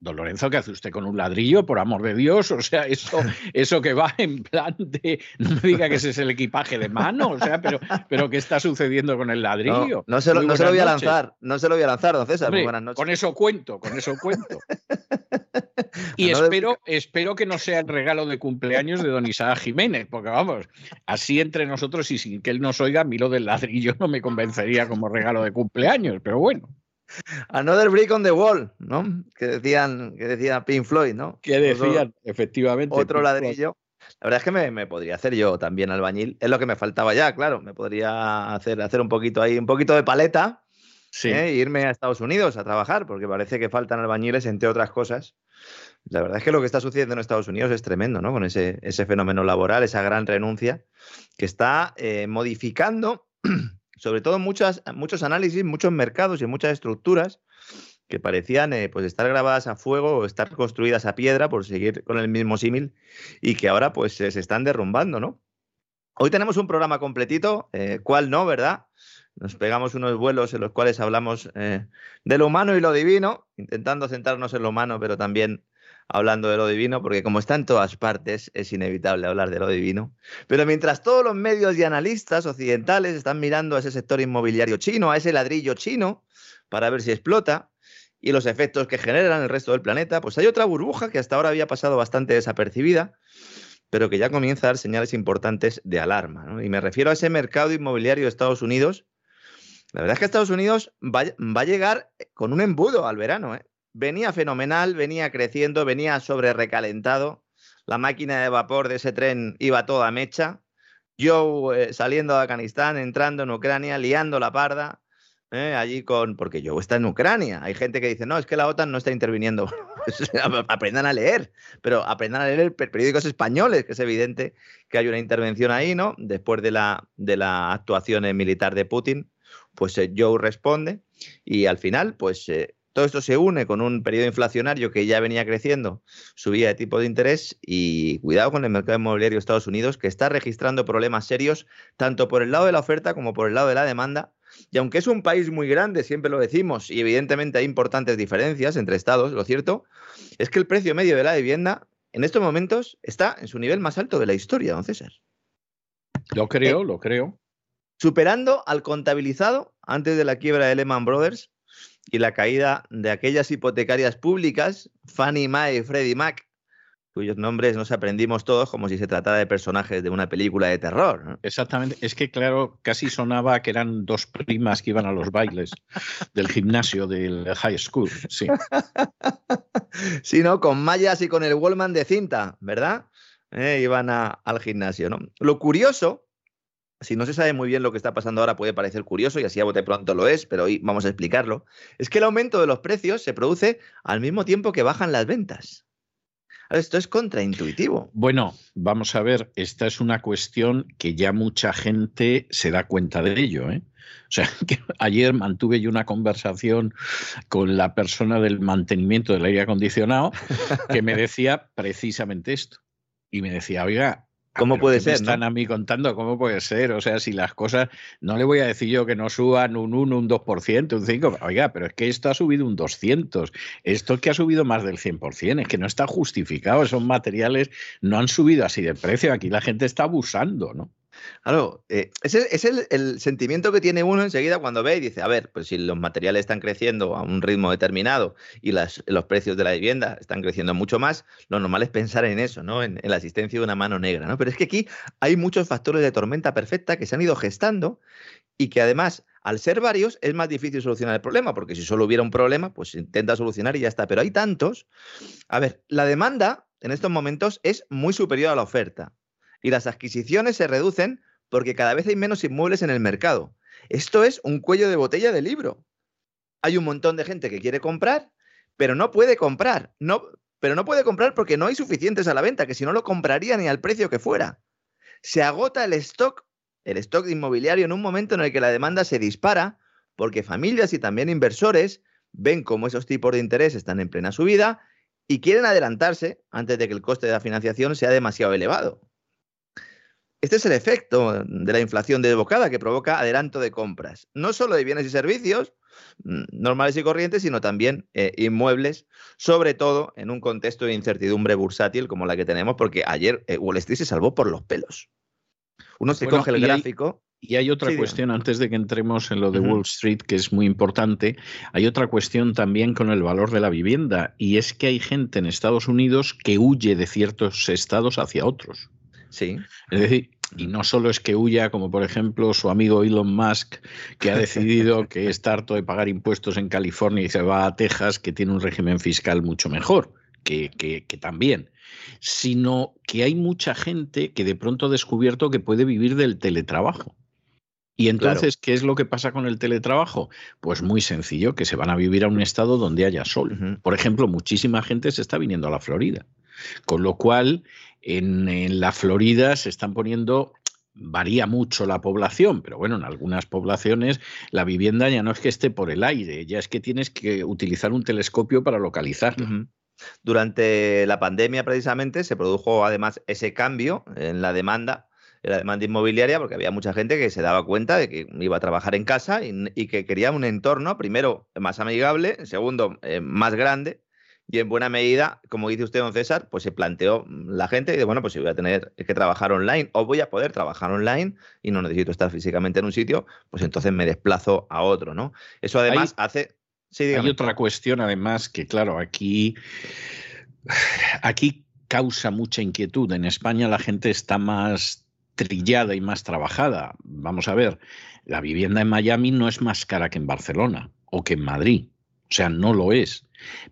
Don Lorenzo, ¿qué hace usted con un ladrillo, por amor de Dios? O sea, eso, eso que va en plan de. No me diga que ese es el equipaje de mano, o sea, pero, pero ¿qué está sucediendo con el ladrillo? No, se, lo, no se lo voy a lanzar, no se lo voy a lanzar, don César. Hombre, buenas noches. Con eso cuento, con eso cuento. Y No, espero, espero que no sea el regalo de cumpleaños de don Isaac Jiménez, porque vamos, así entre nosotros y sin que él nos oiga, a mí lo del ladrillo no me convencería como regalo de cumpleaños, pero bueno. Another brick on the wall, ¿no? Que decían, que decía Pink Floyd, ¿no? ¿Qué decían? Efectivamente. Otro ladrillo. La verdad es que me, me podría hacer yo también albañil. Es lo que me faltaba ya, claro. Me podría hacer, hacer un poquito ahí, un poquito de paleta Sí. ¿eh? e irme a Estados Unidos a trabajar, porque parece que faltan albañiles, entre otras cosas. La verdad es que lo que está sucediendo en Estados Unidos es tremendo, ¿no? Con ese, ese fenómeno laboral, esa gran renuncia, que está eh, modificando, sobre todo muchas, muchos análisis, muchos mercados y muchas estructuras que parecían eh, pues estar grabadas a fuego o estar construidas a piedra, por seguir con el mismo símil, y que ahora pues se están derrumbando, ¿no? Hoy tenemos un programa completito, eh, ¿cuál no, verdad? Nos pegamos unos vuelos en los cuales hablamos eh, de lo humano y lo divino, intentando centrarnos en lo humano, pero también hablando de lo divino, porque como está en todas partes, es inevitable hablar de lo divino. Pero mientras todos los medios y analistas occidentales están mirando a ese sector inmobiliario chino, a ese ladrillo chino, para ver si explota, y los efectos que generan en el resto del planeta, pues hay otra burbuja que hasta ahora había pasado bastante desapercibida, pero que ya comienza a dar señales importantes de alarma. Y me refiero a ese mercado inmobiliario de Estados Unidos. La verdad es que Estados Unidos va, va a llegar con un embudo al verano. ¿eh? Venía fenomenal, venía creciendo, venía sobre recalentado. La máquina de vapor de ese tren iba toda mecha. Joe eh, saliendo de Afganistán, entrando en Ucrania, liando la parda. ¿eh? allí con. Porque Joe está en Ucrania. Hay gente que dice, no, es que la OTAN no está interviniendo. aprendan a leer, pero aprendan a leer periódicos españoles, que es evidente que hay una intervención ahí, ¿no? Después de la, de la actuación militar de Putin, pues eh, Joe responde y al final, pues eh, todo esto se une con un periodo inflacionario que ya venía creciendo, subía de tipo de interés y cuidado con el mercado inmobiliario de Estados Unidos, que está registrando problemas serios tanto por el lado de la oferta como por el lado de la demanda. Y aunque es un país muy grande, siempre lo decimos, y evidentemente hay importantes diferencias entre estados, lo cierto es que el precio medio de la vivienda en estos momentos está en su nivel más alto de la historia, don César. Lo creo, lo creo. Superando al contabilizado antes de la quiebra de Lehman Brothers y la caída de aquellas hipotecarias públicas, Fannie Mae y Freddie Mac, cuyos nombres nos aprendimos todos como si se tratara de personajes de una película de terror. ¿no? Exactamente. Es que, claro, casi sonaba que eran dos primas que iban a los bailes del gimnasio del high school. Sí. sí, ¿no? Con mallas y con el Wallman de cinta, ¿verdad? Eh, iban a, al gimnasio, ¿no? Lo curioso, si no se sabe muy bien lo que está pasando ahora, puede parecer curioso y así a bote pronto lo es, pero hoy vamos a explicarlo, es que el aumento de los precios se produce al mismo tiempo que bajan las ventas. Esto es contraintuitivo. Bueno, vamos a ver, esta es una cuestión que ya mucha gente se da cuenta de ello. ¿eh? O sea, que ayer mantuve yo una conversación con la persona del mantenimiento del aire acondicionado que me decía precisamente esto. Y me decía, oiga, ¿Cómo puede ser? Me están a mí contando cómo puede ser. O sea, si las cosas, no le voy a decir yo que no suban un 1, un 2%, un 5%. Oiga, pero es que esto ha subido un 200%. Esto es que ha subido más del 100%. Es que no está justificado. Esos materiales no han subido así de precio. Aquí la gente está abusando, ¿no? Claro, eh, ese es el, sentimiento que tiene uno enseguida cuando ve y dice, a ver, pues si los materiales están creciendo a un ritmo determinado y los precios de la vivienda están creciendo mucho más, lo normal es pensar en eso, ¿no? En, la existencia de una mano negra, ¿no? Pero es que aquí hay muchos factores de tormenta perfecta que se han ido gestando y que además, al ser varios, es más difícil solucionar el problema, porque si solo hubiera un problema, pues intenta solucionar y ya está. Pero hay tantos. A ver, la demanda en estos momentos es muy superior a la oferta y las adquisiciones se reducen porque cada vez hay menos inmuebles en el mercado. Esto es un cuello de botella de libro. Hay un montón de gente que quiere comprar, pero no puede comprar. No, pero no puede comprar porque no hay suficientes a la venta, que si no lo compraría ni al precio que fuera. Se agota el stock, el stock inmobiliario en un momento en el que la demanda se dispara porque familias y también inversores ven cómo esos tipos de interés están en plena subida y quieren adelantarse antes de que el coste de la financiación sea demasiado elevado. Este es el efecto de la inflación desbocada que provoca adelanto de compras, no solo de bienes y servicios mm, normales y corrientes, sino también eh, inmuebles, sobre todo en un contexto de incertidumbre bursátil como la que tenemos, porque ayer eh, Wall Street se salvó por los pelos. Uno se coge el gráfico. y hay otra cuestión, antes de que entremos en lo de Wall Street, que es muy importante, hay otra cuestión también con el valor de la vivienda, y es que hay gente en Estados Unidos que huye de ciertos estados hacia otros. Sí. Es decir, y no solo es que huya, como por ejemplo su amigo Elon Musk, que ha decidido que está harto de pagar impuestos en California y se va a Texas, que tiene un régimen fiscal mucho mejor, que, que, también, sino que hay mucha gente que de pronto ha descubierto que puede vivir del teletrabajo. Y entonces, ¿qué es lo que pasa con el teletrabajo? Pues muy sencillo, que se van a vivir a un estado donde haya sol. Por ejemplo, muchísima gente se está viniendo a la Florida. Con lo cual, en, la Florida se están poniendo varía mucho la población, pero bueno, en algunas poblaciones la vivienda ya no es que esté por el aire, ya es que tienes que utilizar un telescopio para localizarla. Durante la pandemia, precisamente, se produjo además ese cambio en la demanda, en la demanda inmobiliaria, porque había mucha gente que se daba cuenta de que iba a trabajar en casa y, que quería un entorno, primero, más amigable, segundo, eh, más grande, y en buena medida, como dice usted, don César, pues se planteó la gente y de, bueno, pues si voy a tener que trabajar online o voy a poder trabajar online y no necesito estar físicamente en un sitio, pues entonces me desplazo a otro, ¿no? Eso además hace... Sí, hay otra cuestión además que, claro, aquí, aquí causa mucha inquietud. En España la gente está más trillada y más trabajada. Vamos a ver, la vivienda en Miami no es más cara que en Barcelona o que en Madrid. O sea, no lo es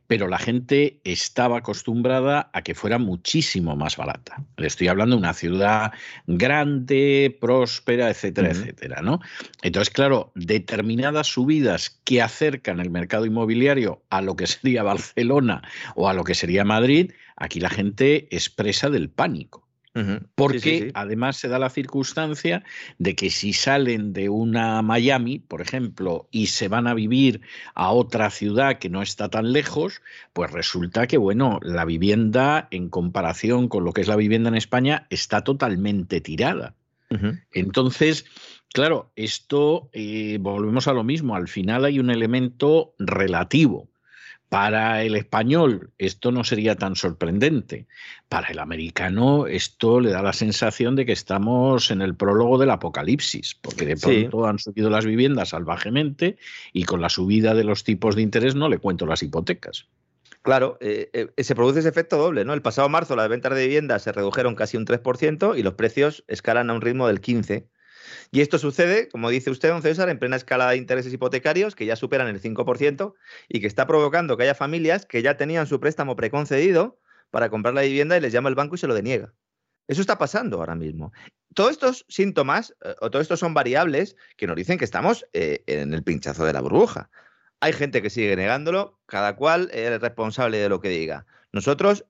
pero la gente estaba acostumbrada a que fuera muchísimo más barata. Le estoy hablando de una ciudad grande, próspera, etcétera, etcétera, ¿no? Entonces, claro, determinadas subidas que acercan el mercado inmobiliario a lo que sería Barcelona o a lo que sería Madrid, aquí la gente expresa del pánico. Porque además se da la circunstancia de que si salen de una Miami, por ejemplo, y se van a vivir a otra ciudad que no está tan lejos, pues resulta que, bueno, la vivienda en comparación con lo que es la vivienda en España está totalmente tirada. Entonces, claro, esto eh, volvemos a lo mismo, al final hay un elemento relativo. Para el español esto no sería tan sorprendente. Para el americano esto le da la sensación de que estamos en el prólogo del apocalipsis, porque de pronto han subido las viviendas salvajemente y con la subida de los tipos de interés no le cuento las hipotecas. Claro, eh, eh, se produce ese efecto doble, ¿no? El pasado marzo las ventas de viviendas se redujeron casi un 3% y los precios escalan a un ritmo del 15%. Y esto sucede, como dice usted, don César, en plena escala de intereses hipotecarios que ya superan el 5% y que está provocando que haya familias que ya tenían su préstamo preconcedido para comprar la vivienda y les llama el banco y se lo deniega. Eso está pasando ahora mismo. Todos estos síntomas eh, o todos estos son variables que nos dicen que estamos eh, en el pinchazo de la burbuja. Hay gente que sigue negándolo, cada cual es responsable de lo que diga. Nosotros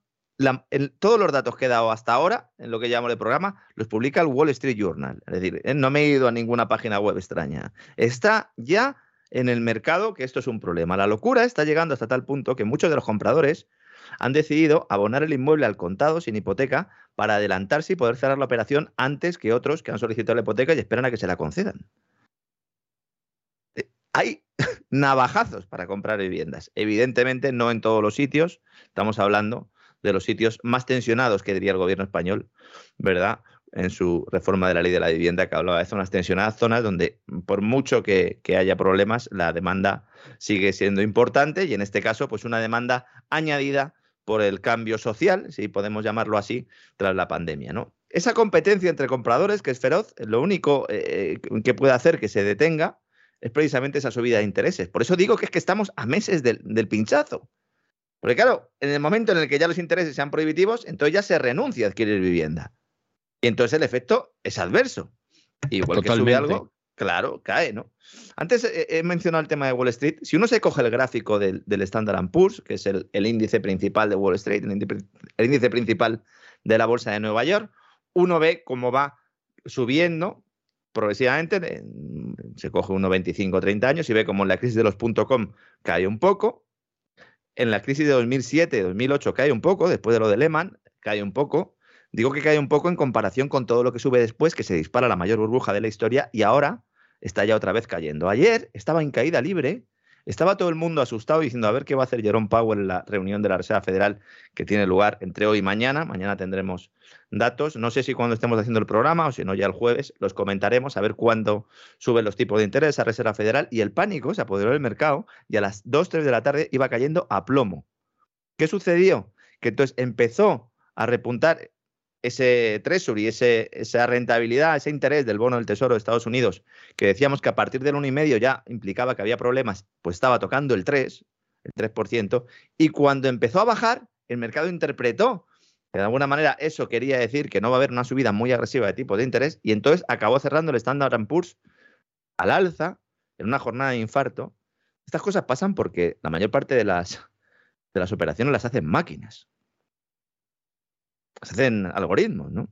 todos los datos que he dado hasta ahora, en lo que llamo el programa, los publica el Wall Street Journal. Es decir, eh, no me he ido a ninguna página web extraña. Está ya en el mercado que esto es un problema. La locura está llegando hasta tal punto que muchos de los compradores han decidido abonar el inmueble al contado sin hipoteca para adelantarse y poder cerrar la operación antes que otros que han solicitado la hipoteca y esperan a que se la concedan. Eh, hay navajazos para comprar viviendas. Evidentemente no en todos los sitios. Estamos hablando de los sitios más tensionados que diría el gobierno español, ¿verdad? En su reforma de la ley de la vivienda que hablaba de zonas tensionadas, zonas donde por mucho que, que haya problemas, la demanda sigue siendo importante y en este caso, pues una demanda añadida por el cambio social, si podemos llamarlo así, tras la pandemia, ¿no? Esa competencia entre compradores, que es feroz, lo único eh, que puede hacer que se detenga es precisamente esa subida de intereses. Por eso digo que es que estamos a meses del, del pinchazo. Porque claro, en el momento en el que ya los intereses sean prohibitivos, entonces ya se renuncia a adquirir vivienda. Y entonces el efecto es adverso. Igual que sube algo, claro, cae, ¿no? Antes he, mencionado el tema de Wall Street. Si uno se coge el gráfico del, Standard Poor's, que es el, índice principal de Wall Street, el índice, principal de la bolsa de Nueva York, uno ve cómo va subiendo progresivamente, se coge unos 25 o 30 años y ve cómo en la crisis de los .com cae un poco, en la crisis de 2007-2008 cae un poco, después de lo de Lehman, cae un poco. Digo que cae un poco en comparación con todo lo que sube después, que se dispara la mayor burbuja de la historia y ahora está ya otra vez cayendo. Ayer estaba en caída libre, estaba todo el mundo asustado diciendo a ver qué va a hacer Jerome Powell en la reunión de la Reserva Federal que tiene lugar entre hoy y mañana. Mañana tendremos datos. No sé si cuando estemos haciendo el programa o si no ya el jueves los comentaremos a ver cuándo suben los tipos de interés a Reserva Federal y el pánico se apoderó del mercado y a las 2, 3 de la tarde iba cayendo a plomo. ¿Qué sucedió? Que entonces empezó a repuntar ese treasury, ese, esa rentabilidad, ese interés del bono del Tesoro de Estados Unidos, que decíamos que a partir del 1,5 ya implicaba que había problemas, pues estaba tocando el 3, el 3%, y cuando empezó a bajar, el mercado interpretó de alguna manera eso quería decir que no va a haber una subida muy agresiva de tipo de interés, y entonces acabó cerrando el Standard Poor's al alza en una jornada de infarto. Estas cosas pasan porque la mayor parte de las, de las operaciones las hacen máquinas se hacen algoritmos, ¿no?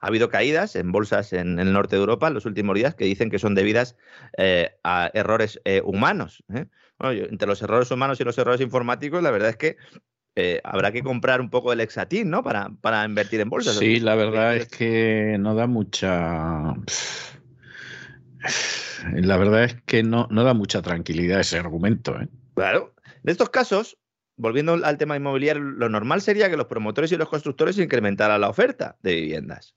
Ha habido caídas en bolsas en, el norte de Europa en los últimos días que dicen que son debidas eh, a errores eh, humanos. ¿eh? entre los errores humanos y los errores informáticos, la verdad es que habrá que comprar un poco de exatín, ¿no? Para, para invertir en bolsas. Sí, la verdad es que no da mucha. La verdad es que no, no da mucha tranquilidad ese argumento. Claro. En estos casos, volviendo al tema inmobiliario, lo normal sería que los promotores y los constructores incrementaran la oferta de viviendas.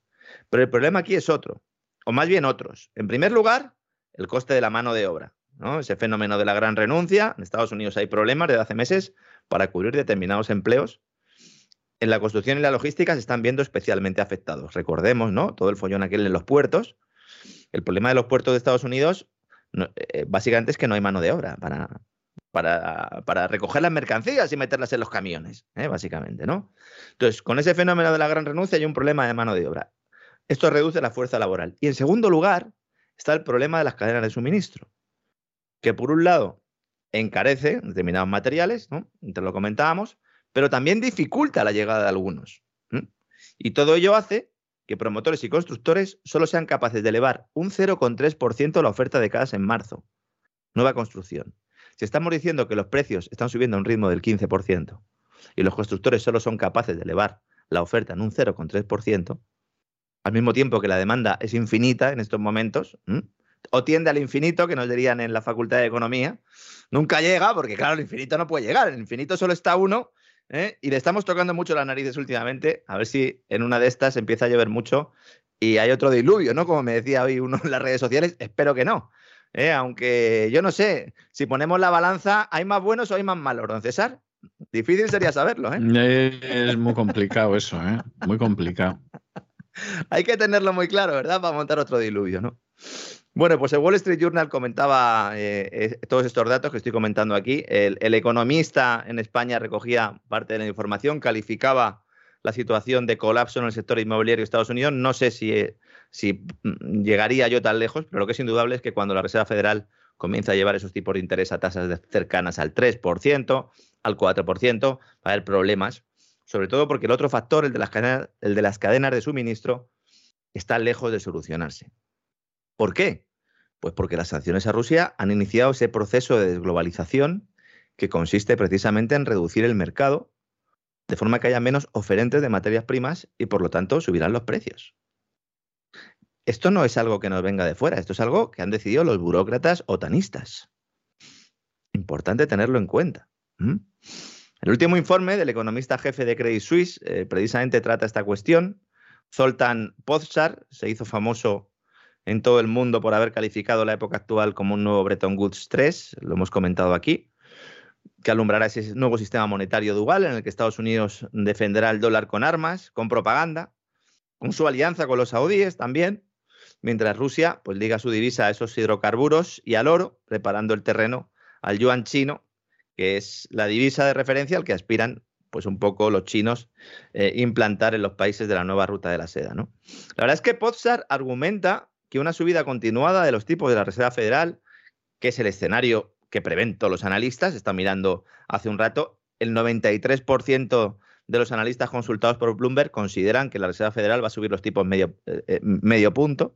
Pero el problema aquí es otro, o más bien otros. En primer lugar, el coste de la mano de obra. ¿no? Ese fenómeno de la gran renuncia. En Estados Unidos hay problemas desde hace meses para cubrir determinados empleos. En la construcción y la logística se están viendo especialmente afectados. Recordemos, ¿no? Todo el follón aquel en los puertos. El problema de los puertos de Estados Unidos eh, básicamente es que no hay mano de obra para, para, recoger las mercancías y meterlas en los camiones, ¿eh? básicamente, ¿no? Entonces, con ese fenómeno de la gran renuncia hay un problema de mano de obra. Esto reduce la fuerza laboral. Y en segundo lugar, está el problema de las cadenas de suministro, que por un lado encarece determinados materiales, ¿no? Te lo comentábamos, pero también dificulta la llegada de algunos. Y todo ello hace que promotores y constructores solo sean capaces de elevar un 0,3% la oferta de casas en marzo. Nueva construcción. Si estamos diciendo que los precios están subiendo a un ritmo del 15% y los constructores solo son capaces de elevar la oferta en un 0,3%, al mismo tiempo que la demanda es infinita en estos momentos, o tiende al infinito, que nos dirían en la Facultad de Economía, nunca llega, porque claro, el infinito no puede llegar, el infinito solo está uno, ¿eh? y le estamos tocando mucho las narices últimamente, a ver si en una de estas empieza a llover mucho y hay otro diluvio, ¿no? Como me decía hoy uno en las redes sociales, espero que no. ¿eh? aunque yo no sé, si ponemos la balanza, ¿hay más buenos o hay más malos, don César? Difícil sería saberlo, ¿eh? Es muy complicado eso, ¿eh? Muy complicado. hay que tenerlo muy claro, ¿verdad? Para montar otro diluvio, ¿no? Bueno, pues el Wall Street Journal comentaba eh, todos estos datos que estoy comentando aquí. El, economista en España recogía parte de la información, calificaba la situación de colapso en el sector inmobiliario de Estados Unidos. No sé si, si mm, llegaría yo tan lejos, pero lo que es indudable es que cuando la Reserva Federal comienza a llevar esos tipos de interés a tasas cercanas al 3%, al 4%, va a haber problemas, sobre todo porque el otro factor, el de las cadenas, el de, las cadenas de suministro, está lejos de solucionarse. ¿Por qué? Pues porque las sanciones a Rusia han iniciado ese proceso de desglobalización que consiste precisamente en reducir el mercado de forma que haya menos oferentes de materias primas y por lo tanto subirán los precios. Esto no es algo que nos venga de fuera, esto es algo que han decidido los burócratas otanistas. Importante tenerlo en cuenta. El último informe del economista jefe de Credit Suisse eh, precisamente trata esta cuestión. Zoltan Pozsar se hizo famoso en todo el mundo por haber calificado la época actual como un nuevo Bretton Woods 3, lo hemos comentado aquí, que alumbrará ese nuevo sistema monetario dual en el que Estados Unidos defenderá el dólar con armas, con propaganda, con su alianza con los saudíes también, mientras Rusia pues liga su divisa a esos hidrocarburos y al oro, preparando el terreno al yuan chino, que es la divisa de referencia al que aspiran pues un poco los chinos eh, implantar en los países de la nueva ruta de la seda. ¿no? La verdad es que Pozsar argumenta que una subida continuada de los tipos de la Reserva Federal, que es el escenario que prevén todos los analistas, está mirando hace un rato, el 93% de los analistas consultados por Bloomberg consideran que la Reserva Federal va a subir los tipos medio, eh, medio punto.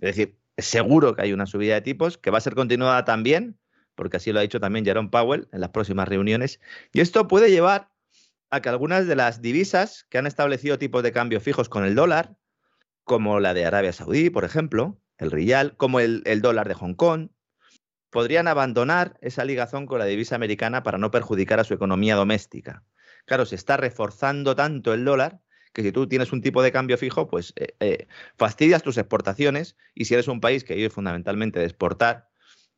Es decir, seguro que hay una subida de tipos, que va a ser continuada también, porque así lo ha dicho también Jerome Powell en las próximas reuniones. Y esto puede llevar a que algunas de las divisas que han establecido tipos de cambio fijos con el dólar, como la de Arabia Saudí, por ejemplo, el rial, como el, el dólar de Hong Kong, podrían abandonar esa ligazón con la divisa americana para no perjudicar a su economía doméstica. Claro, se está reforzando tanto el dólar que si tú tienes un tipo de cambio fijo, pues eh, eh, fastidias tus exportaciones y si eres un país que vive fundamentalmente de exportar,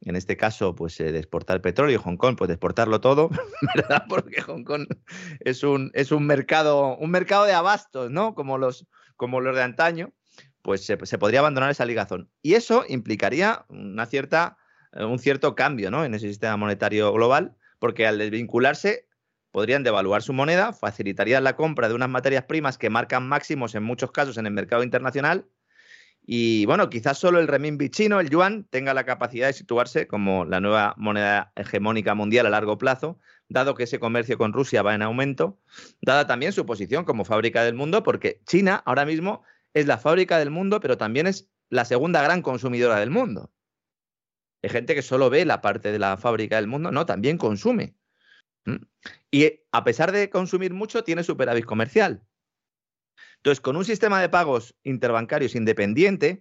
en este caso, pues eh, de exportar petróleo, Hong Kong, pues de exportarlo todo, ¿verdad? Porque Hong Kong es un, es un mercado, un mercado de abastos, ¿no? Como los, como los de antaño, pues se, podría abandonar esa ligazón. Y eso implicaría una cierta, un cierto cambio, ¿no? En ese sistema monetario global, porque al desvincularse podrían devaluar su moneda, facilitarían la compra de unas materias primas que marcan máximos en muchos casos en el mercado internacional. Y bueno, quizás solo el renminbi chino, el yuan, tenga la capacidad de situarse como la nueva moneda hegemónica mundial a largo plazo, dado que ese comercio con Rusia va en aumento, dada también su posición como fábrica del mundo, porque China ahora mismo es la fábrica del mundo, pero también es la segunda gran consumidora del mundo. Hay gente que solo ve la parte de la fábrica del mundo, no, también consume. ¿Mm? Y a pesar de consumir mucho, tiene superávit comercial. Entonces, con un sistema de pagos interbancarios independiente,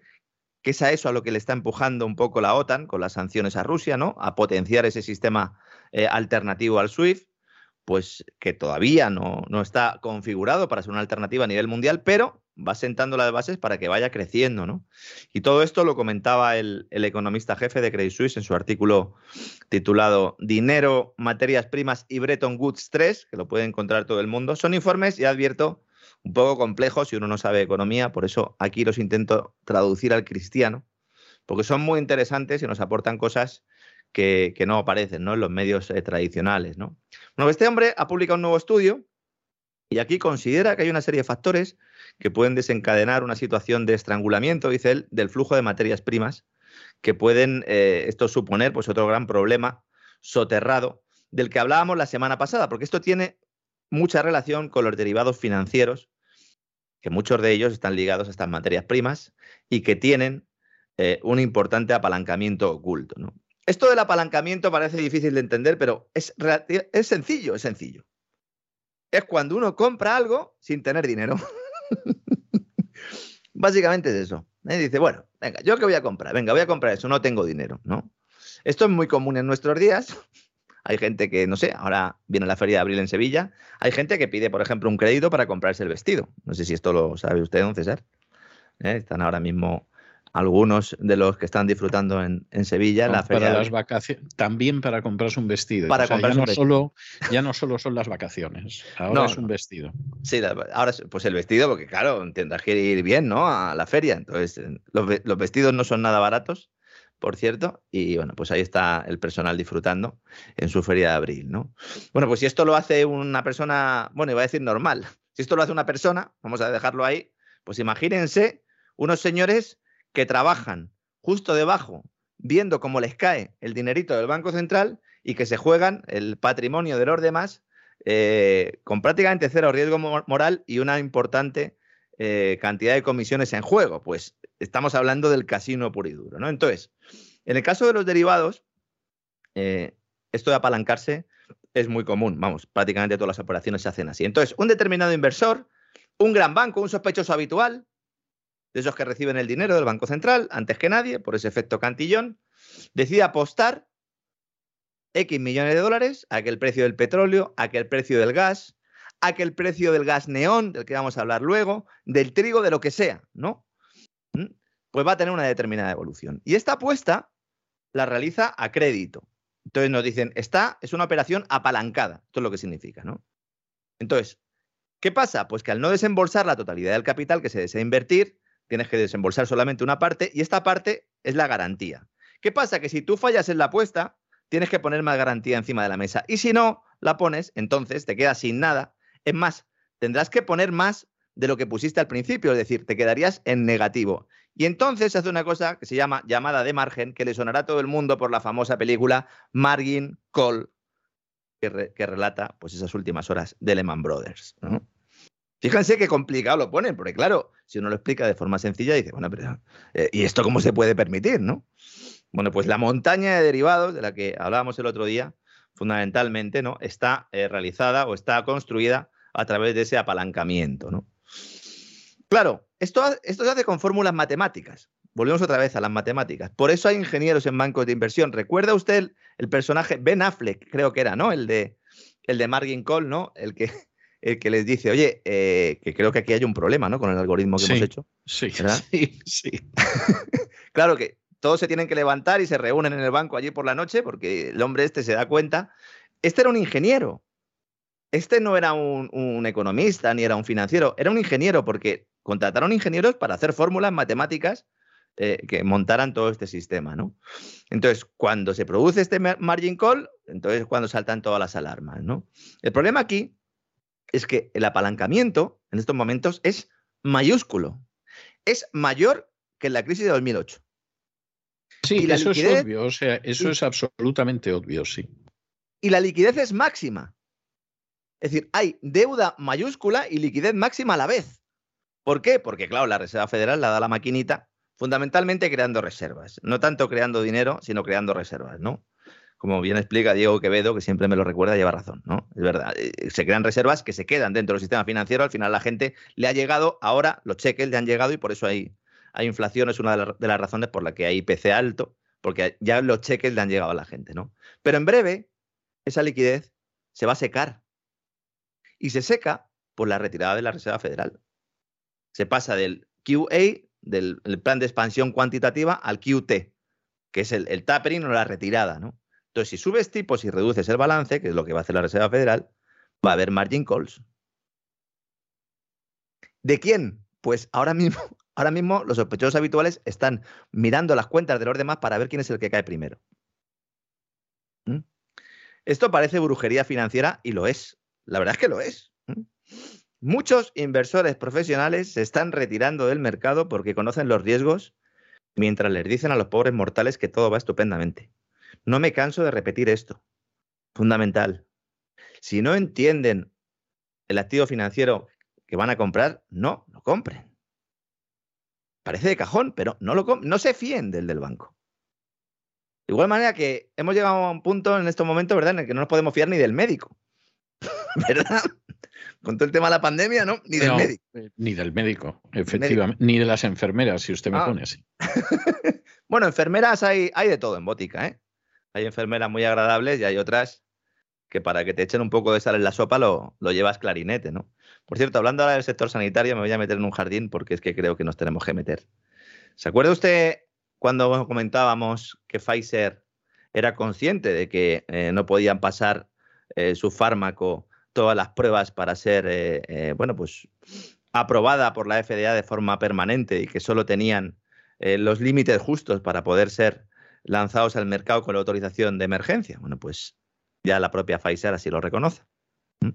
que es a eso a lo que le está empujando un poco la OTAN con las sanciones a Rusia, ¿no? A potenciar ese sistema eh, alternativo al SWIFT, pues que todavía no, no, está configurado para ser una alternativa a nivel mundial, pero va sentando las bases para que vaya creciendo, ¿no? Y todo esto lo comentaba el, economista jefe de Credit Suisse en su artículo titulado Dinero, materias primas y Bretton Woods 3, que lo puede encontrar todo el mundo. Son informes, ya advierto, un poco complejos si uno no sabe economía, por eso aquí los intento traducir al cristiano, porque son muy interesantes y nos aportan cosas que, no aparecen ¿no? en los medios eh, tradicionales. ¿no? Bueno, este hombre ha publicado un nuevo estudio y aquí considera que hay una serie de factores que pueden desencadenar una situación de estrangulamiento, dice él, del flujo de materias primas, que pueden eh, esto suponer pues, otro gran problema soterrado del que hablábamos la semana pasada, porque esto tiene mucha relación con los derivados financieros, que muchos de ellos están ligados a estas materias primas y que tienen eh, un importante apalancamiento oculto. Esto del apalancamiento parece difícil de entender, pero es, es sencillo, es sencillo. Es cuando uno compra algo sin tener dinero. Básicamente es eso. ¿eh? Dice, bueno, venga, ¿yo qué voy a comprar? Venga, voy a comprar eso, no tengo dinero, ¿no? Esto es muy común en nuestros días. Hay gente que, no sé, ahora viene la feria de abril en Sevilla. Hay gente que pide, por ejemplo, un crédito para comprarse el vestido. No sé si esto lo sabe usted, don César. ¿Eh? Están ahora mismo algunos de los que están disfrutando en, Sevilla. la feria para las vacaciones, también para comprarse un vestido. Para ya, no Solo, ya no solo son las vacaciones, ahora es un vestido. Sí, ahora pues el vestido, porque claro, tendrás que ir bien, ¿no? A la feria. Entonces, eh, los, vestidos no son nada baratos, por cierto, y bueno, pues ahí está el personal disfrutando en su feria de abril, ¿no? Bueno, pues si esto lo hace una persona, bueno, iba a decir normal, si esto lo hace una persona, vamos a dejarlo ahí, pues imagínense unos señores que trabajan justo debajo, viendo cómo les cae el dinerito del Banco Central y que se juegan el patrimonio de los demás eh, con prácticamente cero riesgo moral y una importante eh, cantidad de comisiones en juego. Pues estamos hablando del casino puro y duro. ¿no? Entonces, en el caso de los derivados, eh, esto de apalancarse es muy común, vamos, prácticamente todas las operaciones se hacen así. Entonces, un determinado inversor, un gran banco, un sospechoso habitual, de esos que reciben el dinero del Banco Central, antes que nadie, por ese efecto cantillón, decide apostar X millones de dólares a que el precio del petróleo, a que el precio del gas, a que el precio del gas neón, del que vamos a hablar luego, del trigo, de lo que sea, ¿no? ¿Mm? Pues va a tener una determinada evolución. Y esta apuesta la realiza a crédito. Entonces nos dicen, esta es una operación apalancada. Esto es lo que significa, ¿no? Entonces, ¿qué pasa? Pues que al no desembolsar la totalidad del capital que se desea invertir, tienes que desembolsar solamente una parte y esta parte es la garantía. ¿Qué pasa? Que si tú fallas en la apuesta, tienes que poner más garantía encima de la mesa. Y si no la pones, entonces te quedas sin nada. Es más, tendrás que poner más de lo que pusiste al principio, es decir, te quedarías en negativo. Y entonces se hace una cosa que se llama llamada de margen, que le sonará a todo el mundo por la famosa película Margin Call, que, relata pues, esas últimas horas de Lehman Brothers. Fíjense qué complicado lo ponen, porque claro, si uno lo explica de forma sencilla, dice, bueno, pero eh, ¿y esto cómo se puede permitir? ¿no? Bueno, pues la montaña de derivados de la que hablábamos el otro día, fundamentalmente, ¿no? Está eh, realizada o está construida a través de ese apalancamiento, ¿no? Claro, esto, esto se hace con fórmulas matemáticas. Volvemos otra vez a las matemáticas. Por eso hay ingenieros en bancos de inversión. ¿Recuerda usted el, personaje Ben Affleck, creo que era, ¿no? El de, el de Margin Call, ¿no? El que, el que les dice, oye, eh, que creo que aquí hay un problema, ¿no? Con el algoritmo que hemos hecho. Sí, sí, sí. claro que todos se tienen que levantar y se reúnen en el banco allí por la noche porque el hombre este se da cuenta. Este era un ingeniero. Este no era un, economista ni era un financiero, era un ingeniero porque contrataron ingenieros para hacer fórmulas matemáticas eh, que montaran todo este sistema, ¿no? Entonces, cuando se produce este margin call, entonces es cuando saltan todas las alarmas, ¿no? El problema aquí es que el apalancamiento en estos momentos es mayúsculo. Es mayor que en la crisis de 2008. Sí, eso es obvio, o sea, eso es absolutamente obvio, sí. Y la liquidez es máxima. Es decir, hay deuda mayúscula y liquidez máxima a la vez. ¿Por qué? Porque, claro, la Reserva Federal la da la maquinita fundamentalmente creando reservas. No tanto creando dinero, sino creando reservas, ¿no? Como bien explica Diego Quevedo, que siempre me lo recuerda, lleva razón, ¿no? Es verdad, eh, se crean reservas que se quedan dentro del sistema financiero, al final la gente le ha llegado, ahora los cheques le han llegado y por eso hay, inflación, es una de, las razones por la que hay IPC alto, porque ya los cheques le han llegado a la gente, ¿no? Pero en breve, esa liquidez se va a secar. Y se seca por la retirada de la Reserva Federal. Se pasa del QA, del plan de expansión cuantitativa, al QT, que es el, tapering o la retirada, ¿no? Entonces, si subes tipos y reduces el balance, que es lo que va a hacer la Reserva Federal, va a haber margin calls. ¿De quién? Pues ahora mismo Ahora mismo los sospechosos habituales están mirando las cuentas de los demás para ver quién es el que cae primero. ¿Mm? Esto parece brujería financiera y lo es. La verdad es que lo es. ¿Mm? Muchos inversores profesionales se están retirando del mercado porque conocen los riesgos mientras les dicen a los pobres mortales que todo va estupendamente. No me canso de repetir esto. Fundamental. Si no entienden el activo financiero que van a comprar, no lo compren. Parece de cajón, pero no, lo, no se fíen del del banco. De igual manera que hemos llegado a un punto en estos momentos, ¿verdad?, en el que no nos podemos fiar ni del médico. ¿Verdad? Con todo el tema de la pandemia, ¿no? Ni del médico. Eh, ni del médico, efectivamente. Ni de las enfermeras, si usted me ah. pone así. bueno, enfermeras hay, hay de todo en Botica, ¿eh? Hay enfermeras muy agradables y hay otras que para que te echen un poco de sal en la sopa lo, llevas clarinete, ¿no? Por cierto, hablando ahora del sector sanitario, me voy a meter en un jardín porque es que creo que nos tenemos que meter. ¿Se acuerda usted cuando comentábamos que Pfizer era consciente de que eh, no podían pasar eh, su fármaco todas las pruebas para ser, eh, bueno, pues aprobada por la FDA de forma permanente y que solo tenían los límites justos para poder ser lanzados al mercado con la autorización de emergencia? Bueno, pues ya la propia Pfizer así lo reconoce. ¿Mm?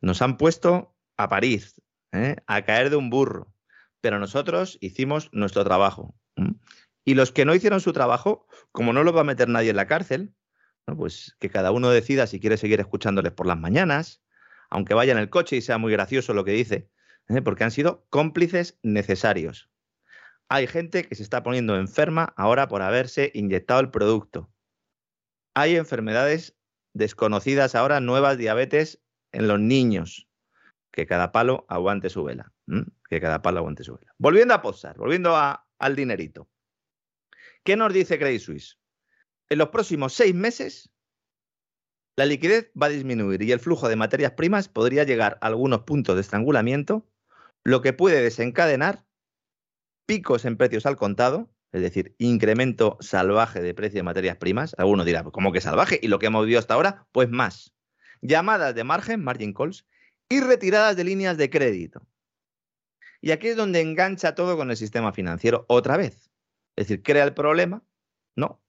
Nos han puesto a París, ¿eh? a caer de un burro. Pero nosotros hicimos nuestro trabajo. Y los que no hicieron su trabajo, como no los va a meter nadie en la cárcel, pues que cada uno decida si quiere seguir escuchándoles por las mañanas, aunque vaya en el coche y sea muy gracioso lo que dice, ¿eh? porque han sido cómplices necesarios. Hay gente que se está poniendo enferma ahora por haberse inyectado el producto. Hay enfermedades desconocidas ahora nuevas diabetes en los niños. Que cada palo aguante su vela. Que cada palo aguante su vela. Volviendo a posar, volviendo al dinerito. ¿Qué nos dice Credit Suisse? En los próximos seis meses, la liquidez va a disminuir y el flujo de materias primas podría llegar a algunos puntos de estrangulamiento, lo que puede desencadenar picos en precios al contado, es decir, incremento salvaje de precio de materias primas. Alguno dirá, ¿cómo que salvaje? ¿Y lo que hemos vivido hasta ahahora? Pues más. Llamadas de margen, margin calls, y retiradas de líneas de crédito. Y aquí es donde engancha todo con el sistema financiero otra vez. Es decir, crea el problema, ¿no?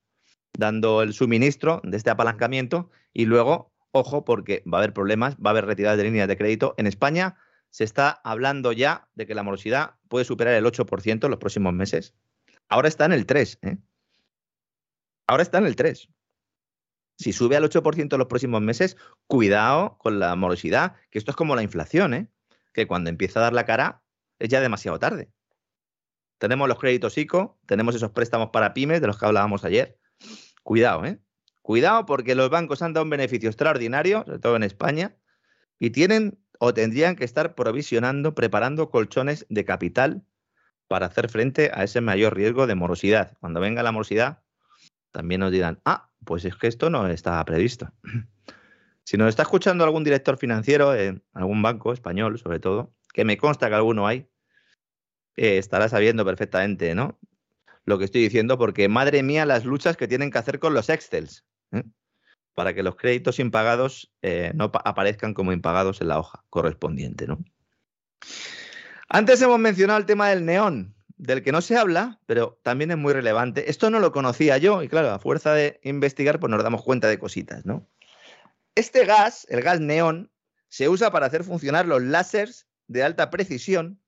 Dando el suministro de este apalancamiento y luego, ojo, porque va a haber problemas, va a haber retiradas de líneas de crédito. En España se está hablando ya de que la morosidad puede superar el 8% en los próximos meses. Ahora está en el 3, ¿eh? Ahora está en el 3. Si sube al 8% en los próximos meses, cuidado con la morosidad, que esto es como la inflación, ¿eh? Que cuando empieza a dar la cara es ya demasiado tarde. Tenemos los créditos ICO, tenemos esos préstamos para pymes de los que hablábamos ayer. Cuidado, ¿eh? Cuidado porque los bancos han dado un beneficio extraordinario, sobre todo en España, y tienen o tendrían que estar provisionando, preparando colchones de capital para hacer frente a ese mayor riesgo de morosidad. Cuando venga la morosidad, también nos dirán, ah, pues es que esto no estaba previsto. Si nos está escuchando algún director financiero en algún banco español, sobre todo, que me consta que alguno hay, eh, estará sabiendo perfectamente, ¿no? Lo que estoy diciendo, porque madre mía, las luchas que tienen que hacer con los Excels, ¿eh? Para que los créditos impagados eh, no aparezcan como impagados en la hoja correspondiente, ¿no? Antes hemos mencionado el tema del neón, del que no se habla, pero también es muy relevante. Esto no lo conocía yo, y claro, a fuerza de investigar, pues nos damos cuenta de cositas, ¿no? Este gas, el gas neón, se usa para hacer funcionar los láseres de alta precisión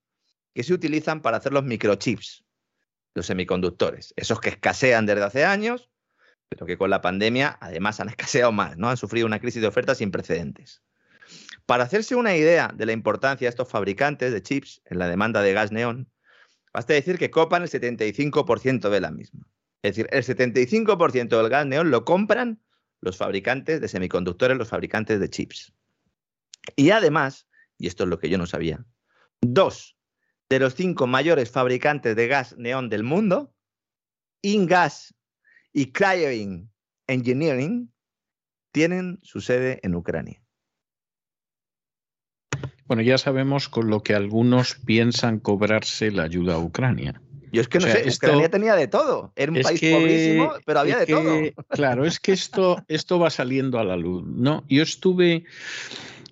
que se utilizan para hacer los microchips, los semiconductores, esos que escasean desde hace años, pero que con la pandemia además han escaseado más, ¿no? Han sufrido una crisis de oferta sin precedentes. Para hacerse una idea de la importancia de estos fabricantes de chips en la demanda de gas neón, basta decir que copan el 75% de la misma. Es decir, el 75% del gas neón lo compran los fabricantes de semiconductores, los fabricantes de chips. Y además, y esto es lo que yo no sabía, dos de los cinco mayores fabricantes de gas neón del mundo, Ingas y Cryoing Engineering, tienen su sede en Ucrania. Bueno, ya sabemos con lo que algunos piensan cobrarse la ayuda a Ucrania. Yo es que no sé, Ucrania tenía de todo. Era un país pobrísimo, pero había de todo. Claro, es que esto, esto va saliendo a la luz. ¿no? Yo estuve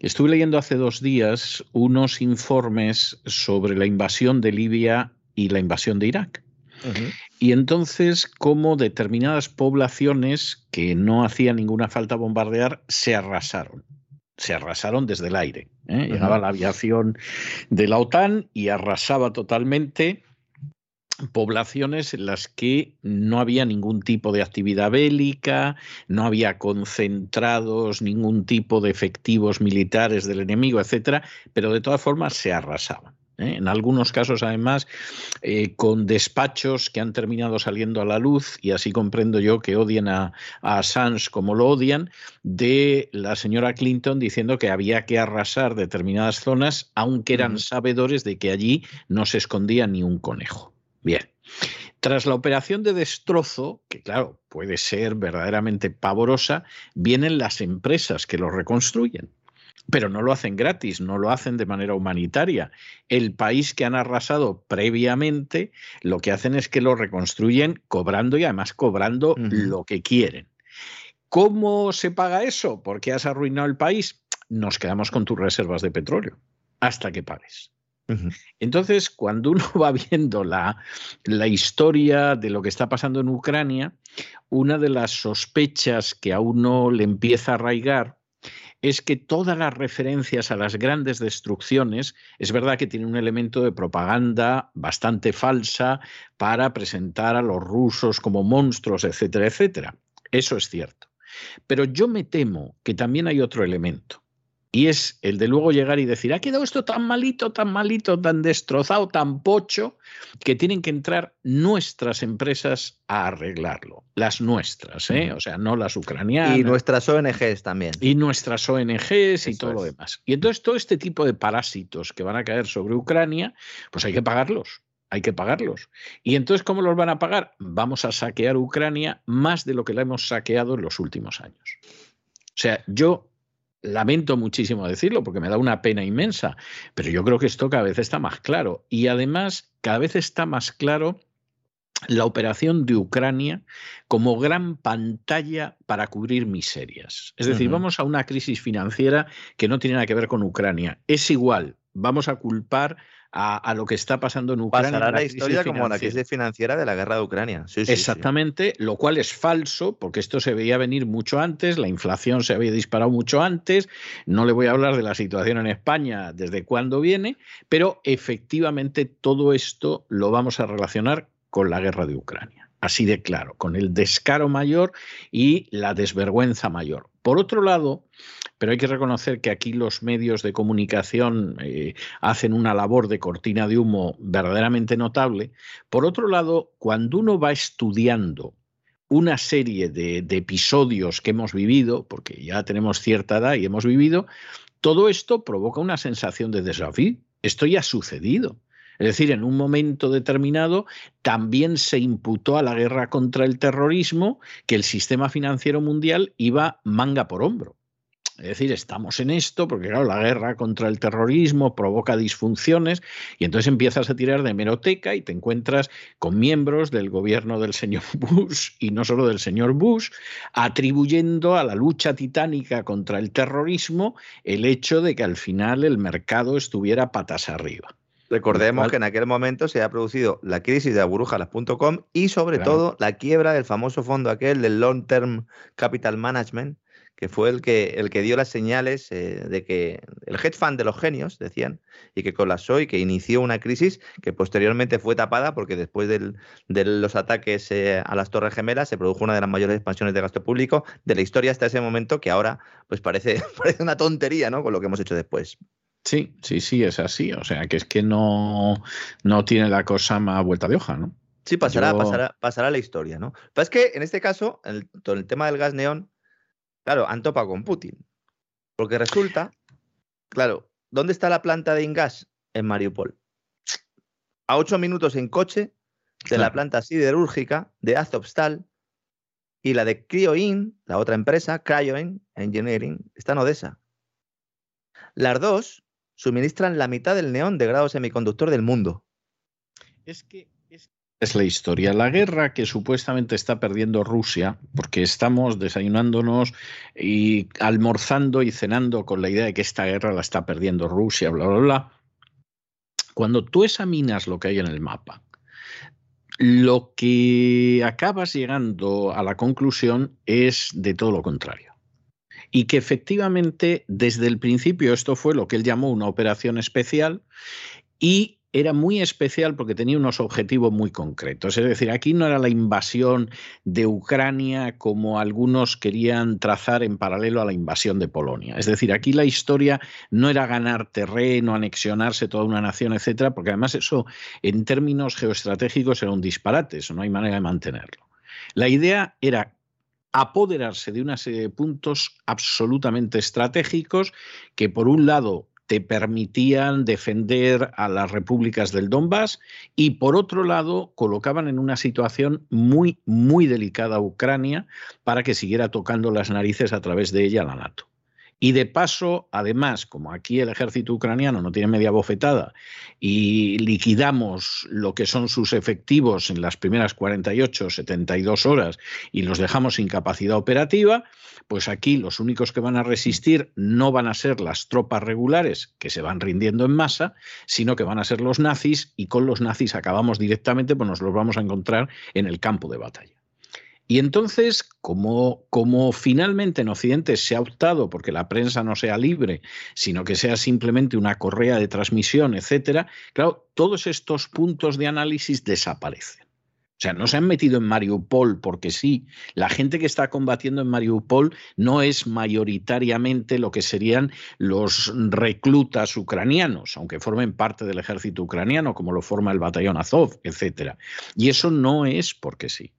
Estuve leyendo hace dos días unos informes sobre la invasión de Libia y la invasión de Irak. Y entonces, cómo determinadas poblaciones que no hacía ninguna falta bombardear se arrasaron. Se arrasaron desde el aire. ¿eh? Llegaba la aviación de la OTAN y arrasaba totalmente poblaciones en las que no había ningún tipo de actividad bélica, no había concentrados ningún tipo de efectivos militares del enemigo, etcétera, pero de todas formas se arrasaban. ¿Eh? En algunos casos, además, eh, con despachos que han terminado saliendo a la luz, y así comprendo yo que odian a, a, Assange como lo odian, de la señora Clinton diciendo que había que arrasar determinadas zonas, aunque eran sabedores de que allí no se escondía ni un conejo. Bien. Tras la operación de destrozo, que claro, puede ser verdaderamente pavorosa, vienen las empresas que lo reconstruyen. Pero no lo hacen gratis, no lo hacen de manera humanitaria. El país que han arrasado previamente, lo que hacen es que lo reconstruyen cobrando y además cobrando lo que quieren. ¿Cómo se paga eso? ¿Por qué has arruinado el país? Nos quedamos con tus reservas de petróleo hasta que pagues. Entonces, cuando uno va viendo la, la, historia de lo que está pasando en Ucrania, una de las sospechas que a uno le empieza a arraigar es que todas las referencias a las grandes destrucciones, es verdad que tiene un elemento de propaganda bastante falsa para presentar a los rusos como monstruos, etcétera, etcétera. Eso es cierto. Pero yo me temo que también hay otro elemento y es el de luego llegar y decir, ha quedado esto tan malito, tan malito, tan destrozado, tan pocho, que tienen que entrar nuestras empresas a arreglarlo, las nuestras, ¿eh? o sea, no las ucranianas. Y nuestras ONGs también. Y nuestras ONGs y todo lo demás. Y entonces todo este tipo de parásitos que van a caer sobre Ucrania, pues hay que pagarlos hay que pagarlos. Y entonces, ¿cómo los van a pagar? Vamos a saquear Ucrania más de lo que la hemos saqueado en los últimos años. O sea, yo lamento muchísimo decirlo porque me da una pena inmensa, pero yo creo que esto cada vez está más claro. Y además, cada vez está más claro la operación de Ucrania como gran pantalla para cubrir miserias. Es decir, vamos a una crisis financiera que no tiene nada que ver con Ucrania. Es igual, vamos a culpar a, lo que está pasando en Ucrania. Pasará la, historia como la crisis financiera de la guerra de Ucrania. Exactamente, lo cual es falso, porque esto se veía venir mucho antes, la inflación se había disparado mucho antes, no le voy a hablar de la situación en España desde cuándo viene, pero efectivamente todo esto lo vamos a relacionar con la guerra de Ucrania. Así de claro, con el descaro mayor y la desvergüenza mayor. Por otro lado, pero hay que reconocer que aquí los medios de comunicación eh, hacen una labor de cortina de humo verdaderamente notable. Por otro lado, cuando uno va estudiando una serie de, episodios que hemos vivido, porque ya tenemos cierta edad y hemos vivido, todo esto provoca una sensación de desafío. Esto ya ha sucedido. Es decir, en un momento determinado también se imputó a la guerra contra el terrorismo que el sistema financiero mundial iba manga por hombro. Es decir, estamos en esto porque, claro, la guerra contra el terrorismo provoca disfunciones y entonces empiezas a tirar de meroteca y te encuentras con miembros del gobierno del señor Bush y no solo del señor Bush, atribuyendo a la lucha titánica contra el terrorismo el hecho de que al final el mercado estuviera patas arriba. Recordemos que en aquel momento se ha producido la crisis de agurujalas.com y sobre todo la quiebra del famoso fondo aquel del Long Term Capital Management, que fue el que, el que dio las señales eh, de que el hedge fund de los genios, decían, y que colapsó y que inició una crisis que posteriormente fue tapada porque después de los ataques eh, a las Torres Gemelas se produjo una de las mayores expansiones de gasto público de la historia hasta ese momento que ahora pues parece, parece una tontería ¿no? con lo que hemos hecho después. Sí, sí, sí, es así. O sea, que es que no, no tiene la cosa más vuelta de hoja, ¿no? Sí, pasará, pasará, pasará la historia, ¿no? Pero es que en este caso, el, el tema del gas neón, Claro, han topado con Putin. Porque resulta, claro, ¿dónde está la planta de Ingas? En Mariupol. A ocho minutos en coche de la planta siderúrgica de Azovstal y la de Cryoin, la otra empresa, Cryoin Engineering, está en Odessa. Las dos suministran la mitad del neón de grado semiconductor del mundo. Es que es la historia. La guerra que supuestamente está perdiendo Rusia, porque estamos desayunándonos y almorzando y cenando con la idea de que esta guerra la está perdiendo Rusia, bla, bla, bla. Cuando tú examinas lo que hay en el mapa, lo que acabas llegando a la conclusión es de todo lo contrario. Y que efectivamente desde el principio esto fue lo que él llamó una operación especial y era muy especial porque tenía unos objetivos muy concretos. Es decir, aquí no era la invasión de Ucrania como algunos querían trazar en paralelo a la invasión de Polonia. Es decir, aquí la historia no era ganar terreno, anexionarse toda una nación, etcétera, porque además eso en términos geoestratégicos era un disparate, eso no hay manera de mantenerlo. La idea era apoderarse de una serie de puntos absolutamente estratégicos que por un lado te permitían defender a las repúblicas del Donbass y por otro lado colocaban en una situación muy, muy delicada a Ucrania para que siguiera tocando las narices a través de ella la NATO. Y de paso, además, como aquí el ejército ucraniano no tiene media bofetada y liquidamos lo que son sus efectivos en las primeras 48, 72 horas y los dejamos sin capacidad operativa, pues aquí los únicos que van a resistir no van a ser las tropas regulares que se van rindiendo en masa, sino que van a ser los nazis y con los nazis acabamos directamente, pues nos los vamos a encontrar en el campo de batalla. Y entonces, como, finalmente en Occidente se ha optado porque la prensa no sea libre, sino que sea simplemente una correa de transmisión, etcétera, claro, todos estos puntos de análisis desaparecen. O sea, no se han metido en Mariupol porque sí. La gente que está combatiendo en Mariupol no es mayoritariamente lo que serían los reclutas ucranianos, aunque formen parte del ejército ucraniano, como lo forma el batallón Azov, etc. Y eso no es porque sí.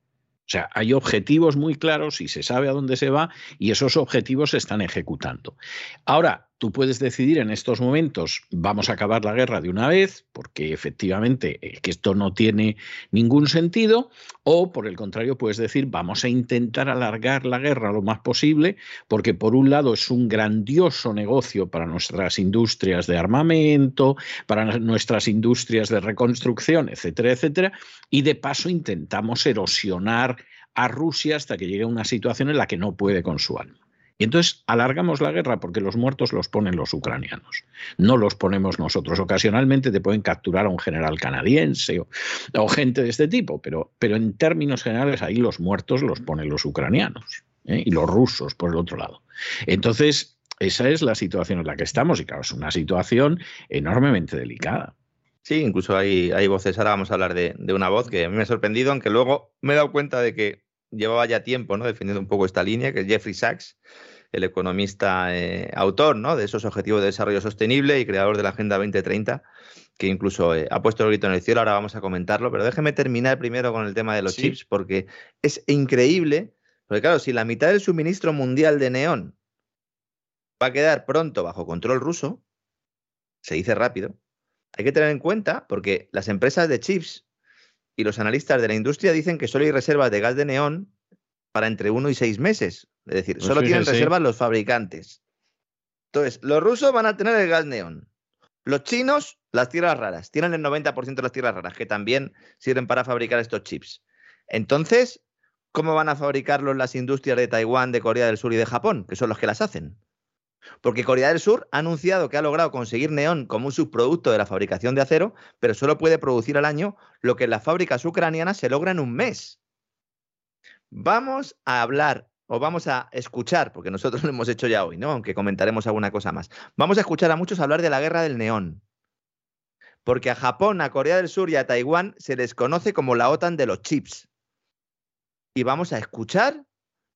Sea, hay objetivos muy claros y se sabe a dónde se va y esos objetivos se están ejecutando. Ahora, tú puedes decidir en estos momentos, vamos a acabar la guerra de una vez, porque efectivamente eh, que esto no tiene ningún sentido, o por el contrario puedes decir, vamos a intentar alargar la guerra lo más posible, porque por un lado es un grandioso negocio para nuestras industrias de armamento, para nuestras industrias de reconstrucción, etcétera, etcétera, y de paso intentamos erosionar a Rusia hasta que llegue a una situación en la que no puede con su alma. Y entonces alargamos la guerra porque los muertos los ponen los ucranianos, no los ponemos nosotros. Ocasionalmente te pueden capturar a un general canadiense o, gente de este tipo, pero, pero, en términos generales ahí los muertos los ponen los ucranianos ¿eh? y los rusos por el otro lado. Entonces, esa es la situación en la que estamos y claro, es una situación enormemente delicada. Sí, incluso hay, hay voces, ahora vamos a hablar de, de una voz que a mí me ha sorprendido, aunque luego me he dado cuenta de que llevaba ya tiempo ¿no? defendiendo un poco esta línea, que es Jeffrey Sachs, el economista eh, autor ¿no? de esos objetivos de desarrollo sostenible y creador de la Agenda 2030, que incluso eh, ha puesto el grito en el cielo, ahora vamos a comentarlo, pero déjeme terminar primero con el tema de los chips, porque es increíble, porque claro, si la mitad del suministro mundial de neón va a quedar pronto bajo control ruso, se dice rápido, hay que tener en cuenta, porque las empresas de chips y los analistas de la industria dicen que solo hay reservas de gas de neón para entre uno y seis meses. Es decir, pues solo tienen reservas los fabricantes. Entonces, los rusos van a tener el gas neón. Los chinos, las tierras raras. Tienen el 90% de las tierras raras, que también sirven para fabricar estos chips. Entonces, ¿cómo van a fabricarlos las industrias de Taiwán, de Corea del Sur y de Japón, que son los que las hacen? Porque Corea del Sur ha anunciado que ha logrado conseguir neón como un subproducto de la fabricación de acero, pero solo puede producir al año lo que en las fábricas ucranianas se logra en un mes. Vamos a hablar o vamos a escuchar, porque nosotros lo hemos hecho ya hoy, ¿no? Aunque comentaremos alguna cosa más. Vamos a escuchar a muchos hablar de la guerra del neón. Porque a Japón, a Corea del Sur y a Taiwán se les conoce como la OTAN de los chips. Y vamos a escuchar